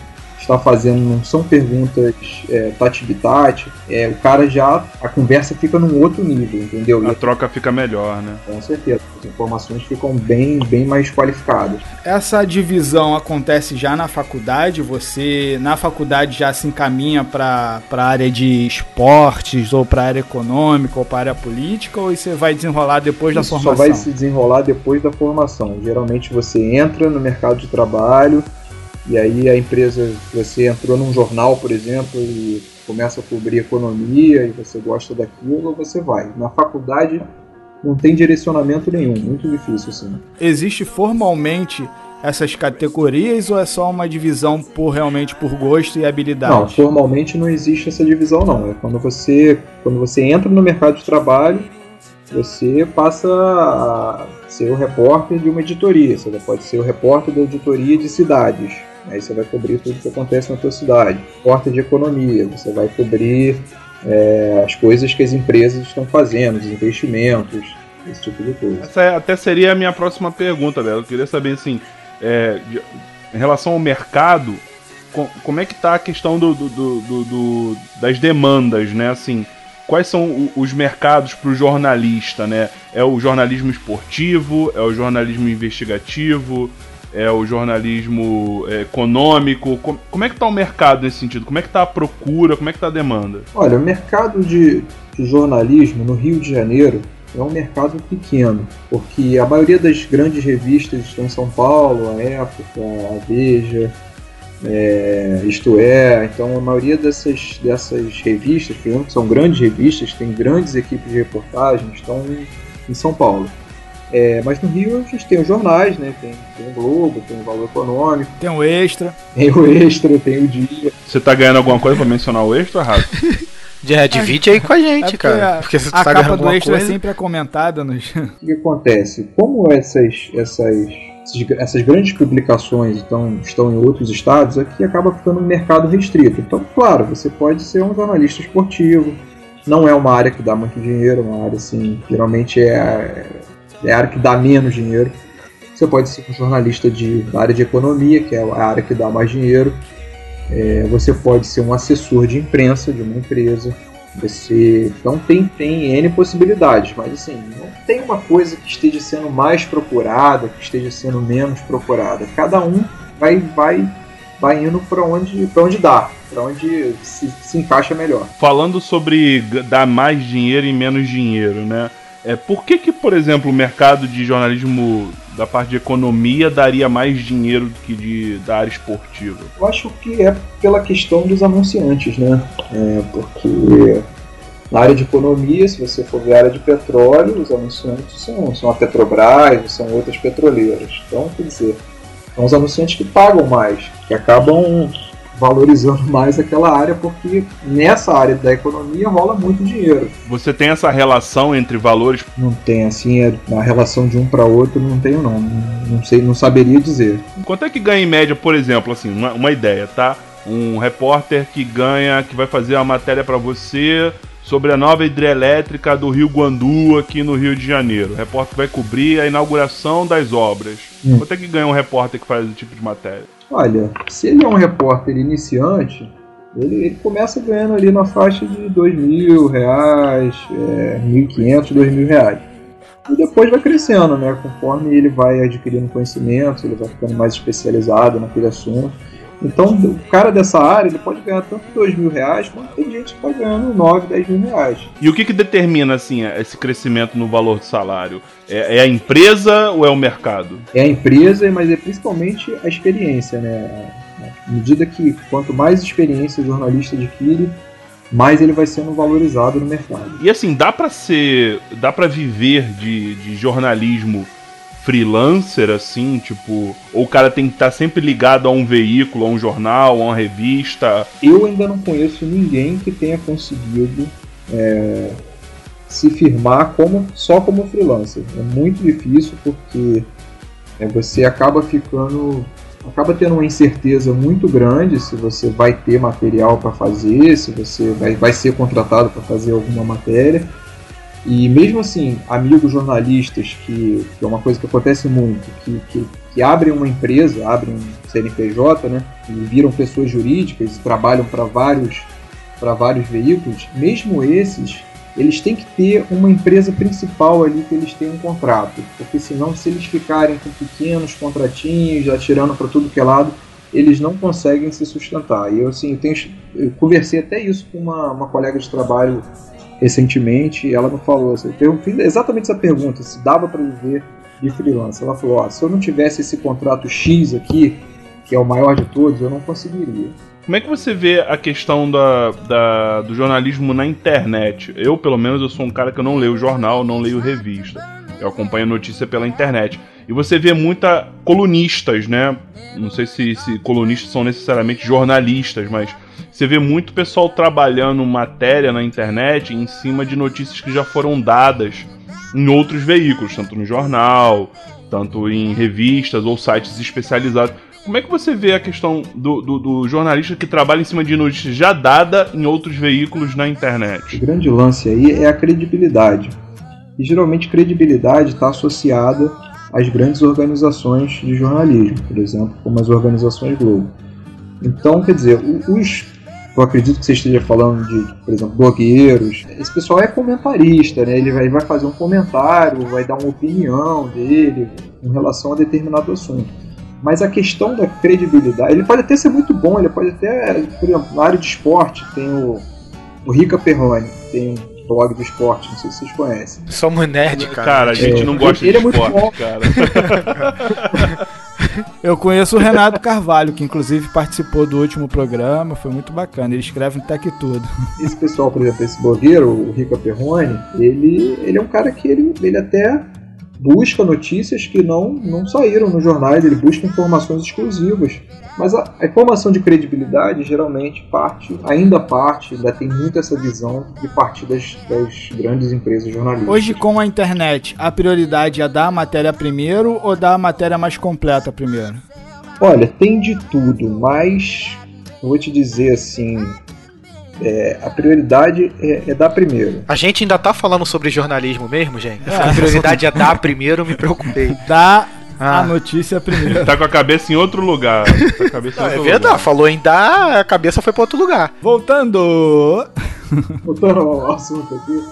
está fazendo não são perguntas é, tati-bitati, é, o cara já, a conversa fica num outro nível, entendeu? A troca fica melhor, né? Com certeza, as informações ficam bem, bem mais qualificadas. Essa divisão acontece já na faculdade? Você, na faculdade, já se encaminha para a área de esportes, ou para a área econômica, ou para a área política, ou você vai desenrolar depois Isso da formação? Só vai se desenrolar depois da formação. Geralmente você entra no mercado de trabalho e aí a empresa, você entrou num jornal, por exemplo, e começa a cobrir economia e você gosta daquilo, você vai. Na faculdade não tem direcionamento nenhum, muito difícil assim. Existe formalmente essas categorias ou é só uma divisão por realmente por gosto e habilidade? Não, formalmente não existe essa divisão não. É quando você quando você entra no mercado de trabalho, você passa a ser o repórter de uma editoria. Você pode ser o repórter da editoria de cidades Aí você vai cobrir tudo que acontece na tua cidade. Porta de economia, você vai cobrir é, as coisas que as empresas estão fazendo, os investimentos, esse tipo de coisa. Essa é, até seria a minha próxima pergunta, Bela. Eu queria saber, assim, é, de, em relação ao mercado, com, como é que está a questão do, do, do, do, das demandas, né? Assim, quais são os mercados para o jornalista, né? É o jornalismo esportivo, é o jornalismo investigativo, é o jornalismo é, econômico? Como, como é que está o mercado nesse sentido? Como é que está a procura? Como é que está a demanda? Olha, o mercado de, de jornalismo no Rio de Janeiro é um mercado pequeno, porque a maioria das grandes revistas estão em São Paulo, a Época, a Veja, é, isto é, então a maioria dessas, dessas revistas, que são grandes revistas, têm grandes equipes de reportagem, estão em São Paulo. É, mas no Rio a gente tem os jornais, né? Tem, tem o Globo, tem o Valor Econômico. Tem o Extra. Tem o Extra, tem o Dia. Você tá ganhando alguma coisa pra mencionar o Extra, Rafa? É, divide aí com a gente, é cara. Porque você a tá capa do Extra é coisa... sempre é comentada nos... O que acontece? Como essas, essas, essas grandes publicações então, estão em outros estados, aqui acaba ficando um mercado restrito. Então, claro, você pode ser um jornalista esportivo, não é uma área que dá muito dinheiro, é uma área assim, geralmente é é a área que dá menos dinheiro. Você pode ser um jornalista de, da área de economia, que é a área que dá mais dinheiro. É, você pode ser um assessor de imprensa de uma empresa. Você então tem, tem N possibilidades, mas assim, não tem uma coisa que esteja sendo mais procurada, que esteja sendo menos procurada. Cada um vai, vai, vai indo para onde, onde dá, para onde se, se encaixa melhor. Falando sobre dar mais dinheiro e menos dinheiro, né? É, por que, que, por exemplo, o mercado de jornalismo da parte de economia daria mais dinheiro do que de, da área esportiva? Eu acho que é pela questão dos anunciantes, né? É, porque na área de economia, se você for ver a área de petróleo, os anunciantes são, são a Petrobras, são outras petroleiras. Então, quer dizer, são os anunciantes que pagam mais, que acabam valorizando mais aquela área, porque nessa área da economia rola muito dinheiro. Você tem essa relação entre valores? Não tem, assim, é, a relação de um para outro não tenho não. não. sei, não saberia dizer. Quanto é que ganha em média, por exemplo, assim, uma, uma ideia, tá? Um repórter que ganha, que vai fazer uma matéria para você sobre a nova hidrelétrica do Rio Guandu aqui no Rio de Janeiro. O repórter vai cobrir a inauguração das obras. Hum. Quanto é que ganha um repórter que faz esse tipo de matéria? Olha, se ele é um repórter iniciante, ele, ele começa ganhando ali na faixa de dois mil reais, é, mil quinhentos, dois mil reais. E depois vai crescendo, né? Conforme ele vai adquirindo conhecimentos, ele vai ficando mais especializado naquele assunto. Então, o cara dessa área ele pode ganhar tanto dois mil reais, quanto tem gente que está ganhando 9, 10 mil reais. E o que, que determina assim esse crescimento no valor do salário? É, é, a empresa ou é o mercado? É a empresa, mas é principalmente a experiência, né? À medida que quanto mais experiência o jornalista adquire, mais ele vai sendo valorizado no mercado. E assim, dá para ser, dá para viver de, de jornalismo freelancer, assim, tipo, ou o cara tem que estar tá sempre ligado a um veículo, a um jornal, a uma revista? Eu ainda não conheço ninguém que tenha conseguido é, se firmar como só como freelancer. É muito difícil porque é, você acaba ficando acaba tendo uma incerteza muito grande se você vai ter material para fazer, se você vai, vai ser contratado para fazer alguma matéria. E mesmo assim, amigos jornalistas, que, que é uma coisa que acontece muito, que, que, que abrem uma empresa, abrem um CNPJ, né, e viram pessoas jurídicas e trabalham para vários, vários veículos, mesmo esses, eles têm que ter uma empresa principal ali que eles tenham um contrato, porque senão se eles ficarem com pequenos contratinhos, atirando para tudo que é lado, eles não conseguem se sustentar. E eu assim, eu, tenho, eu conversei até isso com uma, uma colega de trabalho recentemente, ela me falou, assim, eu fiz exatamente essa pergunta, se dava para viver de freelance. Ela falou, ó, se eu não tivesse esse contrato X aqui, que é o maior de todos, eu não conseguiria. Como é que você vê a questão da, da, do jornalismo na internet? Eu, pelo menos, eu sou um cara que eu não leio jornal, não leio revista. Eu acompanho notícia pela internet. E você vê muita colunistas, né? Não sei se, se colunistas são necessariamente jornalistas, mas você vê muito pessoal trabalhando matéria na internet em cima de notícias que já foram dadas em outros veículos, tanto no jornal, tanto em revistas ou sites especializados. Como é que você vê a questão do, do, do, jornalista que trabalha em cima de notícias já dada em outros veículos na internet? O grande lance aí é a credibilidade. E geralmente credibilidade está associada às grandes organizações de jornalismo, por exemplo, como as organizações Globo. Então, quer dizer, os eu acredito que você esteja falando de, por exemplo, blogueiros. Esse pessoal é comentarista, né? Ele vai, vai fazer um comentário, vai dar uma opinião dele em relação a determinado assunto. Mas a questão da credibilidade, ele pode até ser muito bom, ele pode até, por exemplo, na área de esporte, tem o, o Rica Perrone, tem um blog do esporte, não sei se vocês conhecem. Somos nerd, cara. Cara, a gente é, não gosta ele de é esporte, muito bom. cara. Eu conheço o Renato Carvalho, que inclusive participou do último programa, foi muito bacana. Ele escreve no Tech Tudo. Esse pessoal, por exemplo, esse blogueiro, o Rica Perrone, ele, ele é um cara que ele, ele até busca notícias que não, não saíram nos jornais, ele busca informações exclusivas. Mas a, a, informação de credibilidade geralmente parte, ainda parte, ainda tem muito essa visão de partir das, das grandes empresas jornalísticas. Hoje, com a internet, a prioridade é dar a matéria primeiro ou dar a matéria mais completa primeiro? Olha, tem de tudo, mas eu vou te dizer assim, é, a prioridade é, é, dar primeiro. A gente ainda tá falando sobre jornalismo mesmo, gente? É. A prioridade é dar primeiro, eu me preocupei. Dá ah. a notícia primeiro. tá com a cabeça em outro lugar. Tá Não, é verdade, lugar. falou em dar, a cabeça foi para outro lugar. Voltando. voltando ao assunto aqui.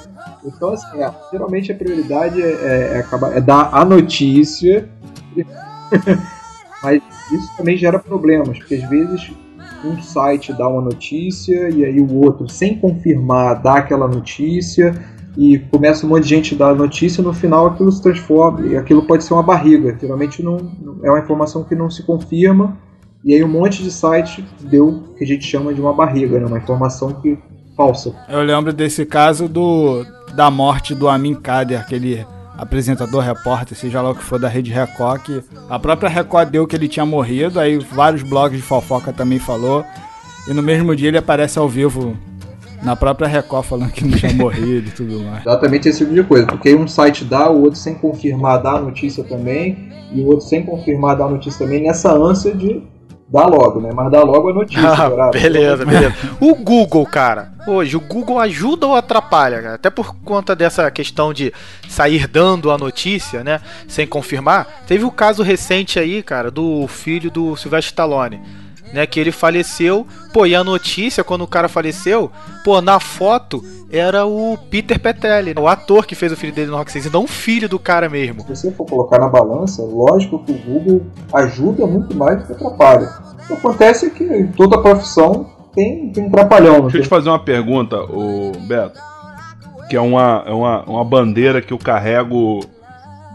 Então, assim, é, geralmente a prioridade é, é, é, acabar, é dar a notícia, mas isso também gera problemas, porque às vezes um site dá uma notícia e aí o outro, sem confirmar, dá aquela notícia e começa um monte de gente a dar notícia, no final aquilo se transforma e aquilo pode ser uma barriga. Geralmente não, é uma informação que não se confirma e aí um monte de site deu o que a gente chama de uma barriga, né? uma informação que falsa. Eu lembro desse caso do da morte do Amin Kader, aquele apresentador, repórter, seja lá o que for da Rede Record, que a própria Record deu que ele tinha morrido, aí vários blogs de fofoca também falou, e no mesmo dia ele aparece ao vivo na própria Record falando que não tinha morrido e tudo mais. Exatamente esse tipo de coisa, porque um site dá, o outro sem confirmar dá a notícia também, e o outro sem confirmar dá a notícia também, nessa ânsia de Dá logo, né? Mas dá logo a notícia. Ah, beleza, beleza. O Google, cara, hoje, o Google ajuda ou atrapalha, cara? Até por conta dessa questão de sair dando a notícia, né? Sem confirmar. Teve o um caso recente aí, cara, do filho do Sylvester Stallone né? Que ele faleceu. Pô, e a notícia, quando o cara faleceu, pô, na foto era o Peter Petrelli, né? o ator que fez o filho dele no Rock 6, e não o filho do cara mesmo. Se você for colocar na balança, lógico que o Google ajuda muito mais do que atrapalha. O que acontece é que toda profissão tem, tem um trapalhão. Deixa eu te fazer uma pergunta, o Beto, que é uma, é uma, uma bandeira que eu carrego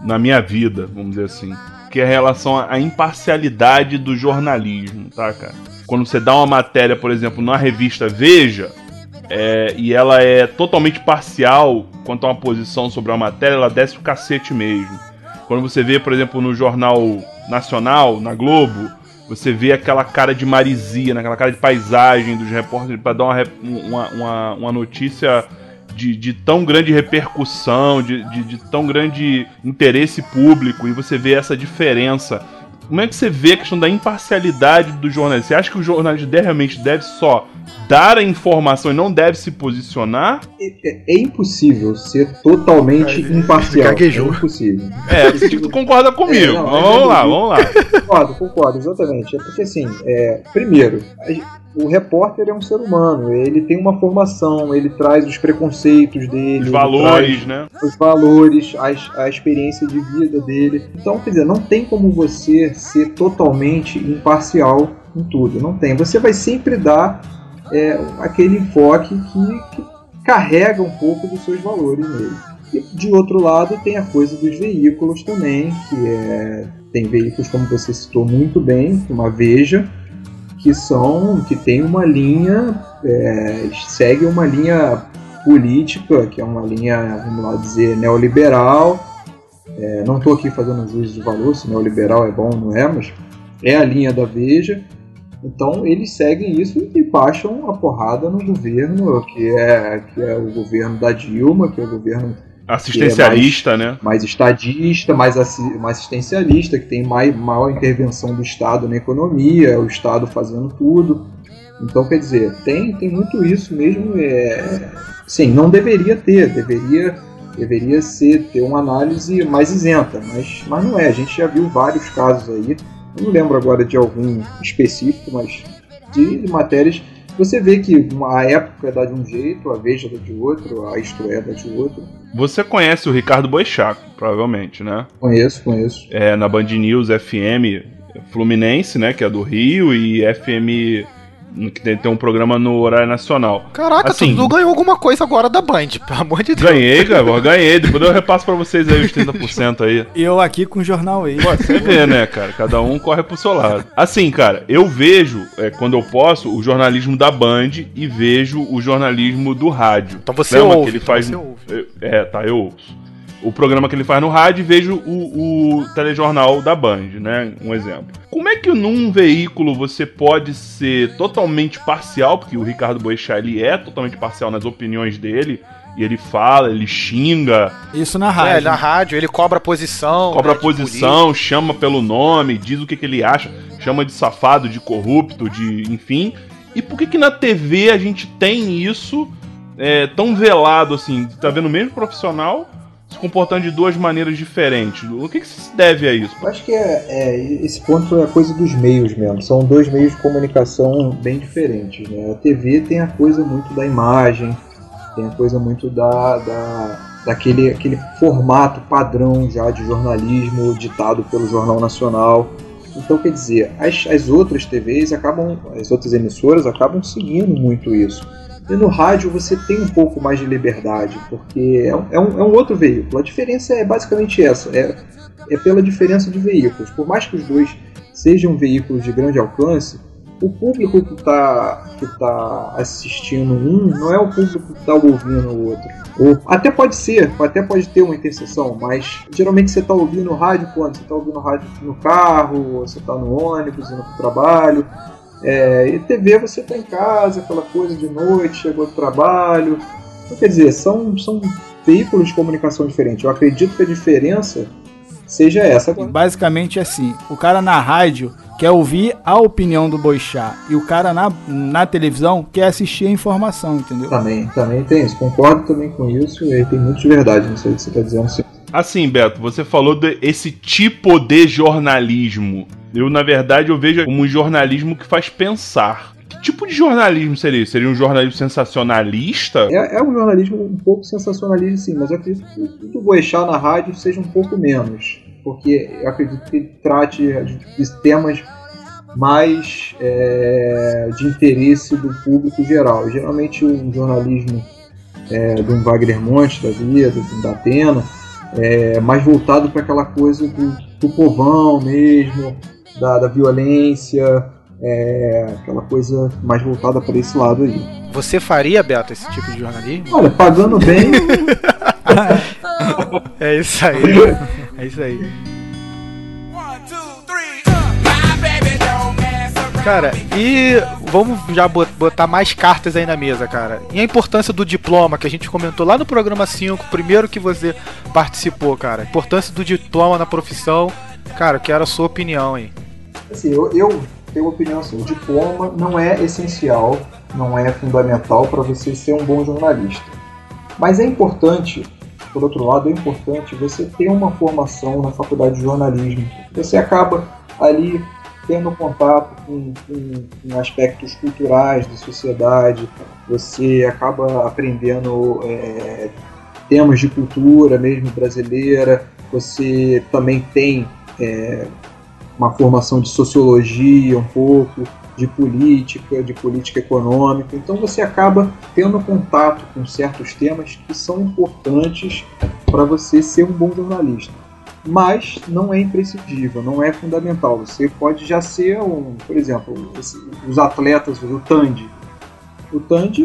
na minha vida, vamos dizer assim que é a relação à imparcialidade do jornalismo, tá, cara? Quando você dá uma matéria, por exemplo, na revista Veja, é, e ela é totalmente parcial quanto a uma posição sobre a matéria, ela desce o cacete mesmo. Quando você vê, por exemplo, no Jornal Nacional, na Globo, você vê aquela cara de marisia, né? aquela cara de paisagem dos repórteres para dar uma, uma, uma, uma notícia de, de tão grande repercussão, de, de, de tão grande interesse público, e você vê essa diferença como é que você vê a questão da imparcialidade do jornalista? Você acha que o jornalista realmente deve só dar a informação e não deve se posicionar? É, é impossível ser totalmente imparcial. Gaguejou. É impossível. É, você concorda comigo. É, não, vamos lá, vamos lá. Concordo, concordo, exatamente. É porque assim, é, primeiro, o repórter é um ser humano, ele tem uma formação, ele traz os preconceitos dele, os valores, né? Os valores, a, a experiência de vida dele. Então, quer dizer, não tem como você ser totalmente imparcial em tudo, não tem. Você vai sempre dar é, aquele enfoque que, que carrega um pouco dos seus valores nele. E de outro lado tem a coisa dos veículos também, que é, tem veículos como você citou muito bem, uma Veja, que são que tem uma linha é, segue uma linha política que é uma linha vamos lá dizer neoliberal. É, não estou aqui fazendo juízo de valor se neoliberal é bom ou não é mas é a linha da Veja. Então eles seguem isso e baixam a porrada no governo que é que é o governo da Dilma que é o governo assistencialista, é mais, né? Mais estadista, mais, mais assistencialista, que tem mais, maior intervenção do Estado na economia, o Estado fazendo tudo. Então, quer dizer, tem, tem muito isso mesmo. É, sim, não deveria ter, deveria, deveria ser ter uma análise mais isenta, mas, mas não é. A gente já viu vários casos aí. Eu não lembro agora de algum específico, mas de matérias você vê que a época dá de um jeito, a Veja dá de outro, a Isto É dá de outro. Você conhece o Ricardo Boixaco, provavelmente, né? Conheço, conheço. É, na Band News FM Fluminense, né, que é do Rio, e FM que tem, tem um programa no horário nacional. Caraca, assim, tu ganhou alguma coisa agora da Band, pelo amor de Deus. Ganhei, cara, ganhei. Depois eu repasso pra vocês aí os 30% aí. E eu aqui com o jornal aí. Pô, você vê, né, cara? Cada um corre pro seu lado. Assim, cara, eu vejo, é, quando eu posso, o jornalismo da Band e vejo o jornalismo do rádio. Então você Lembra ouve. Que ele então faz... Então ouve. É, tá, eu ouço o programa que ele faz no rádio e vejo o, o, telejornal da Band, né? Um exemplo. Como é que num veículo você pode ser totalmente parcial, porque o Ricardo Boechat ele é totalmente parcial nas opiniões dele, e ele fala, ele xinga. Isso na rádio. É, na rádio, ele cobra posição. Cobra né, posição, chama pelo nome, diz o que, que ele acha, chama de safado, de corrupto, de. enfim. E por que que na TV a gente tem isso é, tão velado assim? Tá vendo o mesmo profissional se comportando de duas maneiras diferentes. O que, que se deve a isso? Acho que é, é, esse ponto é coisa dos meios mesmo. São dois meios de comunicação bem diferentes. Né? A TV tem a coisa muito da imagem, Tem a coisa muito da, da daquele aquele formato padrão já de jornalismo ditado pelo Jornal Nacional. Então, quer dizer, as, as outras TVs acabam, as outras emissoras acabam seguindo muito isso. E no rádio você tem um pouco mais de liberdade, porque é um, é um, é um outro veículo. A diferença é basicamente essa: é, é pela diferença de veículos. Por mais que os dois sejam veículos de grande alcance, o público que está que tá assistindo um não é o público que está ouvindo o outro. Ou até pode ser, até pode ter uma interseção, mas geralmente você está ouvindo rádio quando? Você está ouvindo rádio no carro, você está no ônibus, indo para o trabalho. É, e TV você está em casa, aquela coisa de noite, chegou do trabalho. Então, quer dizer, são, são veículos de comunicação diferentes. Eu acredito que a diferença seja essa. Basicamente assim, o cara na rádio quer ouvir a opinião do Boixá e o cara na, na televisão quer assistir a informação, entendeu? Também, também tem isso. Concordo também com isso e tem muito de verdade nisso aí que você está dizendo. Sim. Assim, Beto, você falou desse tipo de jornalismo. Eu, na verdade, eu vejo como um jornalismo que faz pensar. Que tipo de jornalismo seria isso? Seria um jornalismo sensacionalista? É, é um jornalismo um pouco sensacionalista, sim, mas eu acredito que o Boechat na rádio seja um pouco menos. Porque eu acredito que ele trate de temas mais é, de interesse do público geral. Geralmente o jornalismo é, de um Wagner Monte da vida, da Atena, é mais voltado para aquela coisa do, do povão mesmo, da, da violência, é, aquela coisa mais voltada para esse lado aí. Você faria, Beto, esse tipo de jornalismo? Olha, pagando bem. é isso aí. É isso aí. Cara, e vamos já botar mais cartas aí na mesa, cara. E a importância do diploma que a gente comentou lá no programa 5, primeiro que você participou, cara. A importância do diploma na profissão. Cara, quero a sua opinião aí. Assim, eu, eu tenho uma opinião assim: o diploma não é essencial, não é fundamental para você ser um bom jornalista. Mas é importante, por outro lado, é importante você ter uma formação na faculdade de jornalismo. Você acaba ali tendo contato com, com, com, aspectos culturais da sociedade, você acaba aprendendo é, temas de cultura mesmo brasileira, você também tem é, uma formação de sociologia um pouco, de política, de política econômica, então você acaba tendo contato com certos temas que são importantes para você ser um bom jornalista mas não é imprescindível, não é fundamental. Você pode já ser um, por exemplo, os atletas, o Tandy. O Tandy,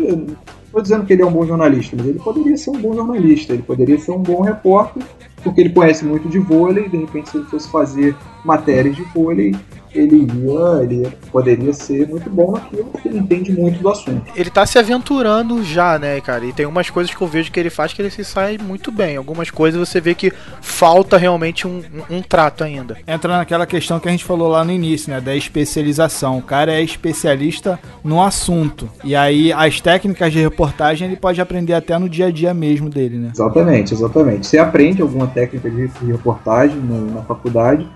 estou dizendo que ele é um bom jornalista, mas ele poderia ser um bom jornalista, ele poderia ser um bom repórter, porque ele conhece muito de vôlei, de repente se ele fosse fazer matérias de vôlei, ele ia, ele poderia ser muito bom naquilo, porque ele entende muito do assunto. Ele tá se aventurando já, né, cara? E tem umas coisas que eu vejo que ele faz que ele se sai muito bem. Algumas coisas você vê que falta realmente um, um, um trato ainda. Entra naquela questão que a gente falou lá no início, né, da especialização. O cara é especialista no assunto. E aí as técnicas de reportagem ele pode aprender até no dia a dia mesmo dele, né? Exatamente, exatamente. Você aprende alguma técnica de reportagem no, na faculdade,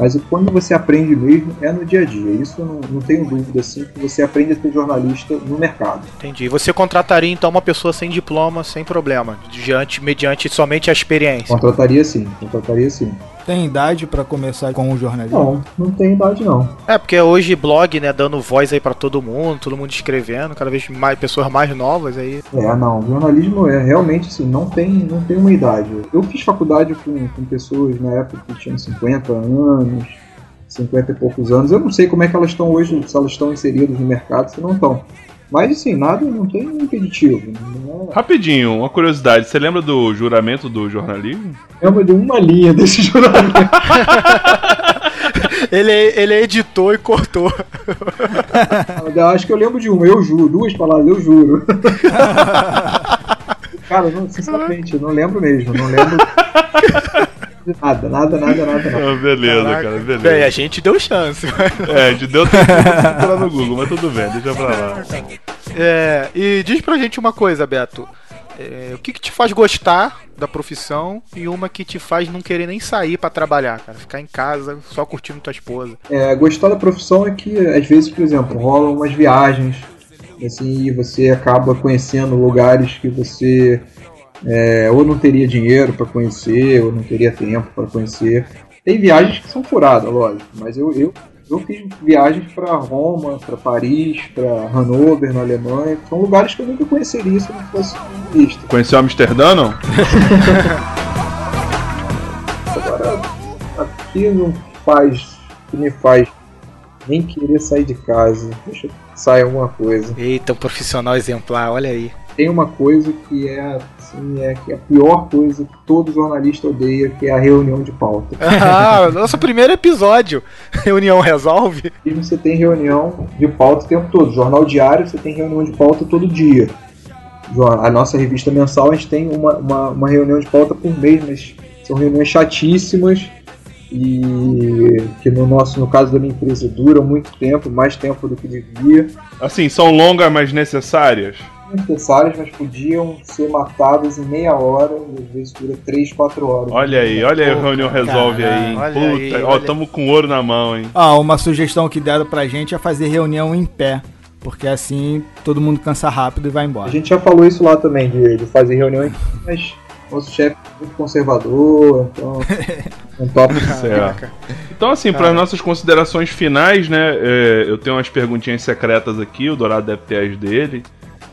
mas quando você aprende mesmo é no dia a dia. Isso eu não, não tenho dúvida assim que você aprende a ser jornalista no mercado. Entendi. Você contrataria então uma pessoa sem diploma, sem problema, diante, mediante somente a experiência? Contrataria sim, contrataria sim. Tem idade para começar com o jornalismo? Não, não tem idade não. É, porque hoje blog, né, dando voz aí para todo mundo, todo mundo escrevendo, cada vez mais pessoas mais novas aí. É, não, jornalismo é realmente assim, não tem, não tem uma idade. Eu fiz faculdade com, com pessoas na época que tinham 50 anos, 50 e poucos anos. Eu não sei como é que elas estão hoje, se elas estão inseridas no mercado, se não estão. Mas assim, nada, não tem impeditivo. Não é... Rapidinho, uma curiosidade. Você lembra do juramento do jornalismo? Lembro de uma linha desse juramento. ele, ele editou e cortou. Eu acho que eu lembro de uma, eu juro, duas palavras, eu juro. Cara, não, sinceramente, eu não lembro mesmo, não lembro. Nada, nada, nada, nada, nada. Ah, beleza, Caraca. cara, beleza. Bem, a gente deu chance. É, a gente deu tempo pra no Google, mas tudo bem, deixa pra lá. É, e diz pra gente uma coisa, Beto. É, o que, que te faz gostar da profissão e uma que te faz não querer nem sair para trabalhar, cara? Ficar em casa só curtindo tua esposa. É, gostar da profissão é que, às vezes, por exemplo, rolam umas viagens assim, e você acaba conhecendo lugares que você é, ou não teria dinheiro para conhecer, ou não teria tempo para conhecer. Tem viagens que são furadas, lógico, mas eu, eu, eu fiz viagens para Roma, para Paris, para Hannover, na Alemanha, que são lugares que eu nunca conheceria se não fosse lista. Conheceu Amsterdã, não? Agora, aqui não faz, que me faz nem querer sair de casa. Deixa eu sair alguma coisa. Eita, um profissional exemplar, olha aí. Tem uma coisa que é assim, é, que é a pior coisa que todo jornalista odeia, que é a reunião de pauta. Ah, nosso primeiro episódio. Reunião resolve. E você tem reunião de pauta o tempo todo. Jornal diário, você tem reunião de pauta todo dia. A nossa revista mensal, a gente tem uma, uma, uma reunião de pauta por mês, mas são reuniões chatíssimas e que no nosso no caso da minha empresa duram muito tempo, mais tempo do que devia. Assim, são longas, mas necessárias. Necessárias, mas podiam ser matadas em meia hora e às vezes dura 3, 4 horas. Olha aí, olha aí, a reunião resolve aí, hein? olha Puta, aí, ó, olha- tamo com ouro na mão, hein? Ah, uma sugestão que deram pra gente é fazer reunião em pé. Porque assim todo mundo cansa rápido e vai A embora. gente já falou isso lá também, de, de fazer reuniões, mas nosso chefe é muito conservador, então não topa. Certo. Então, assim, para nossas considerações finais, né? é, eu tenho umas perguntinhas secretas aqui, o Dourado deve ter as dele,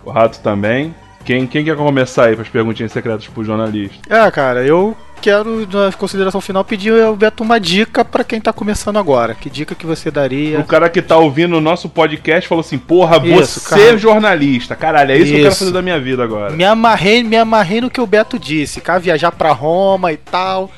o Rato também. Quem, quem quer começar aí para as perguntinhas secretas pro jornalista? É, cara, eu quero, na consideração final, pedir ao Beto uma dica pra quem tá começando agora. Que dica que você daria? O cara que tá ouvindo o nosso podcast falou assim: Porra, Isso, você cara. é jornalista. Caralho, é isso, que eu quero Isso. fazer da minha vida agora. Me amarrei, me amarrei no que o Beto disse, cara, viajar pra Roma e tal.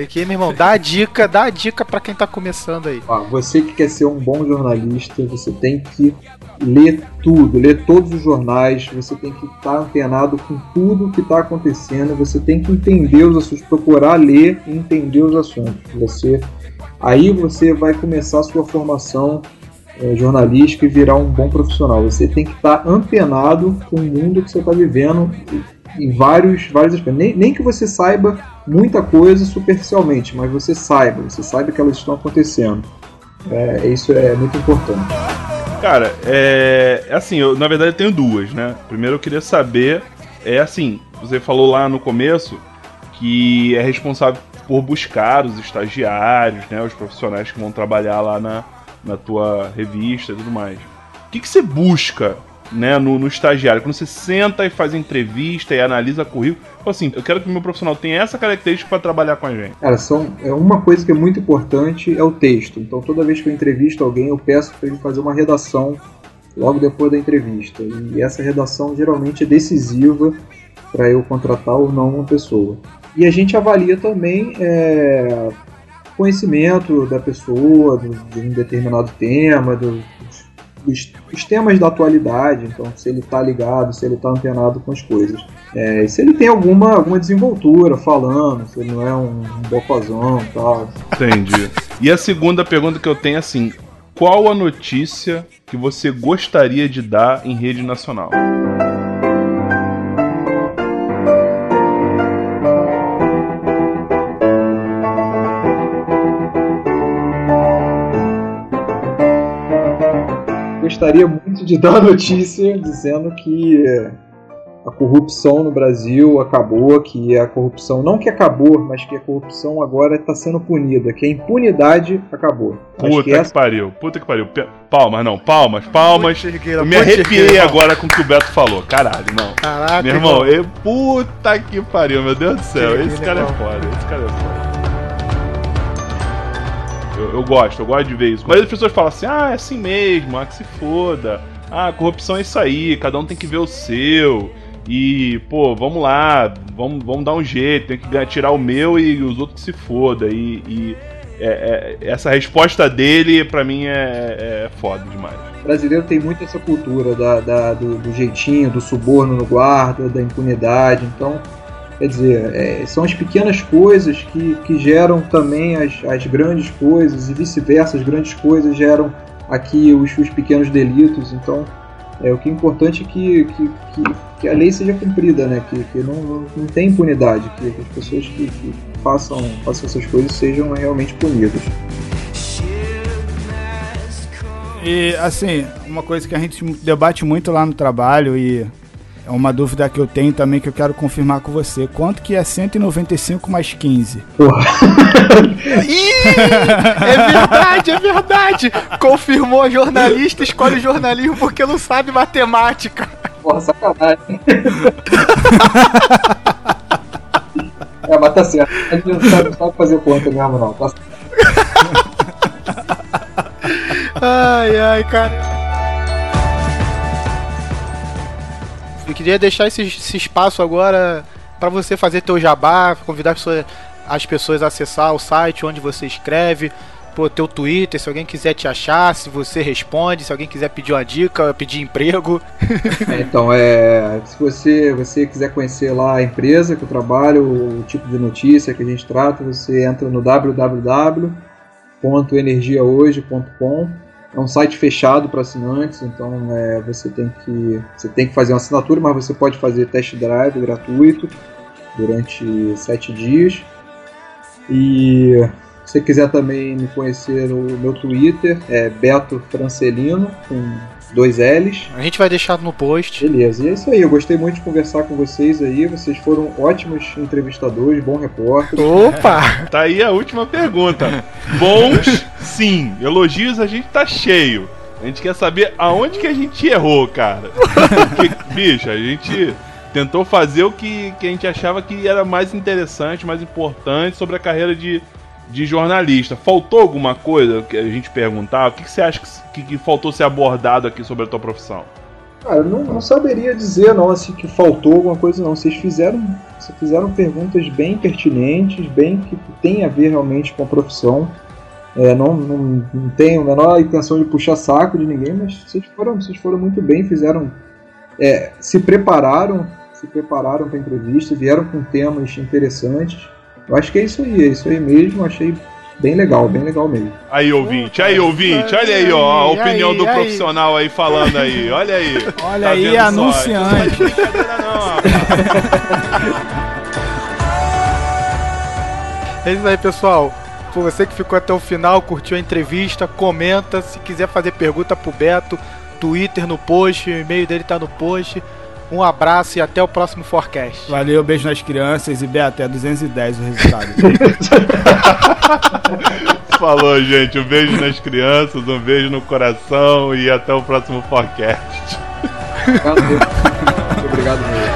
Aqui, meu irmão, dá a dica, dá a dica pra quem tá começando aí. Ó, você que quer ser um bom jornalista, você tem que ler tudo, ler todos os jornais, você tem que estar antenado com tudo que está acontecendo, você tem que entender os assuntos, procurar ler e entender os assuntos. Você, aí você vai começar a sua formação eh, jornalística e virar um bom profissional. Você tem que estar antenado com o mundo que você está vivendo em vários, vários aspectos. Nem, nem que você saiba muita coisa superficialmente, mas você saiba, você sabe que elas estão acontecendo. É, isso é muito importante. Cara, é. é Assim, eu na verdade eu tenho duas, né? Primeiro eu queria saber. É assim, você falou lá no começo que é responsável por buscar os estagiários, né? Os profissionais que vão trabalhar lá na, na tua revista e tudo mais. O que, que você busca, né, no, no estagiário? Quando você senta e faz entrevista e analisa currículo, assim, eu quero que o meu profissional tenha essa característica para trabalhar com a gente. Cara, são, é uma coisa que é muito importante é o texto. Então, toda vez que eu entrevisto alguém, eu peço para ele fazer uma redação logo depois da entrevista. E essa redação geralmente é decisiva para eu contratar ou não uma pessoa. E a gente avalia também é, conhecimento da pessoa, do, de um determinado tema, do- dos, dos temas da atualidade. Então, se ele está ligado, se ele está antenado com as coisas. É, e se ele tem alguma, alguma desenvoltura falando, se ele não é um, um bocozão e tal. Entendi. E a segunda pergunta que eu tenho é assim: qual a notícia que você gostaria de dar em rede nacional? Gostaria muito de dar a notícia dizendo que a corrupção no Brasil acabou, que a corrupção, não que acabou, mas que a corrupção agora está sendo punida, que a impunidade acabou. Puta que que, essa pariu, puta que pariu. Palmas, não, palmas, palmas. Putz, Eu me arrepiei agora com o que o Beto falou. Caralho, não. Caraca, Meu irmão, eu, puta que pariu, meu Deus do céu. Que Esse cara é legal. foda, esse cara é foda. Eu, eu gosto, eu gosto de ver isso. Mas as pessoas falam assim, ah, é assim mesmo, ah, que se foda. Ah, corrupção é isso aí, cada um tem que ver o seu. E, pô, vamos lá, vamos, vamos dar um jeito, tem que tirar o meu e os outros que se foda. E, e é- é- essa resposta dele, pra mim, é, é foda demais. O brasileiro tem muito essa cultura da, da- do, do jeitinho, do suborno no guarda, da impunidade. Então, quer dizer, é, são as pequenas coisas que, que geram também as, as grandes coisas, e vice-versa, as grandes coisas geram aqui os, os pequenos delitos. Então, é, o que é importante é que, que, que, que a lei seja cumprida, né? que, que não, não, tem impunidade, que, que as pessoas que, que façam, façam essas coisas sejam realmente punidas. E assim, uma coisa que a gente debate muito lá no trabalho e é uma dúvida que eu tenho também que eu quero confirmar com você. Quanto que é 195 mais 15? Porra. Ih, é verdade, é verdade. Confirmou a jornalista, escolhe jornalismo porque não sabe matemática. Porra, sacanagem. é, mas tá certo. A gente não sabe, não sabe fazer conta mesmo, não. Tá certo. Ai, ai, cara. Queria deixar esse, esse espaço agora para você fazer teu jabá, convidar as pessoas, as pessoas a acessar o site onde você escreve, pô, teu Twitter, se alguém quiser te achar, se você responde, se alguém quiser pedir uma dica, pedir emprego. É, então, é, se você, você quiser conhecer lá a empresa que eu trabalho, o tipo de notícia que a gente trata, você entra no www.energiahoje.com é um site fechado para assinantes, então é, você tem que você tem que fazer uma assinatura, mas você pode fazer test drive gratuito durante sete dias. E se você quiser também me conhecer no meu Twitter, é Beto Francelino, com dois L's. A gente vai deixar no post. Beleza, e é isso aí. Eu gostei muito de conversar com vocês aí. Vocês foram ótimos entrevistadores, bom repórter. Opa! Tá aí a última pergunta. Bons, sim. Elogios a gente tá cheio. A gente quer saber aonde que a gente errou, cara. Porque, bicho, a gente tentou fazer o que, que a gente achava que era mais interessante, mais importante sobre a carreira de, de jornalista. Faltou alguma coisa que a gente perguntar? O que, que você acha que, que, que faltou ser abordado aqui sobre a tua profissão? Cara, eu não, não saberia dizer não assim que faltou alguma coisa não. Vocês fizeram, vocês fizeram perguntas bem pertinentes, bem que tem a ver realmente com a profissão. É, não, não, não tenho a menor intenção de puxar saco de ninguém, mas vocês foram, vocês foram muito bem, fizeram, é, se prepararam, se prepararam para a entrevista, vieram com temas interessantes. Eu acho que é isso aí, é isso aí mesmo. Achei bem legal, bem legal mesmo. Aí, ouvinte, aí, ouvinte, olha aí, ó, a opinião aí, do aí. profissional aí falando aí, olha aí. Olha Tá aí, só? anunciante. Isso não é brincadeira não, rapaz. É isso aí, pessoal. Por você que ficou até o final, curtiu a entrevista, comenta. Se quiser fazer pergunta pro Beto, Twitter no post, o e-mail dele tá no post. Um abraço e até o próximo Forecast. Valeu, beijo nas crianças e Beto, é 210 o resultado. Falou, gente. Um beijo nas crianças, um beijo no coração e até o próximo podcast. Obrigado, mesmo. Muito obrigado mesmo.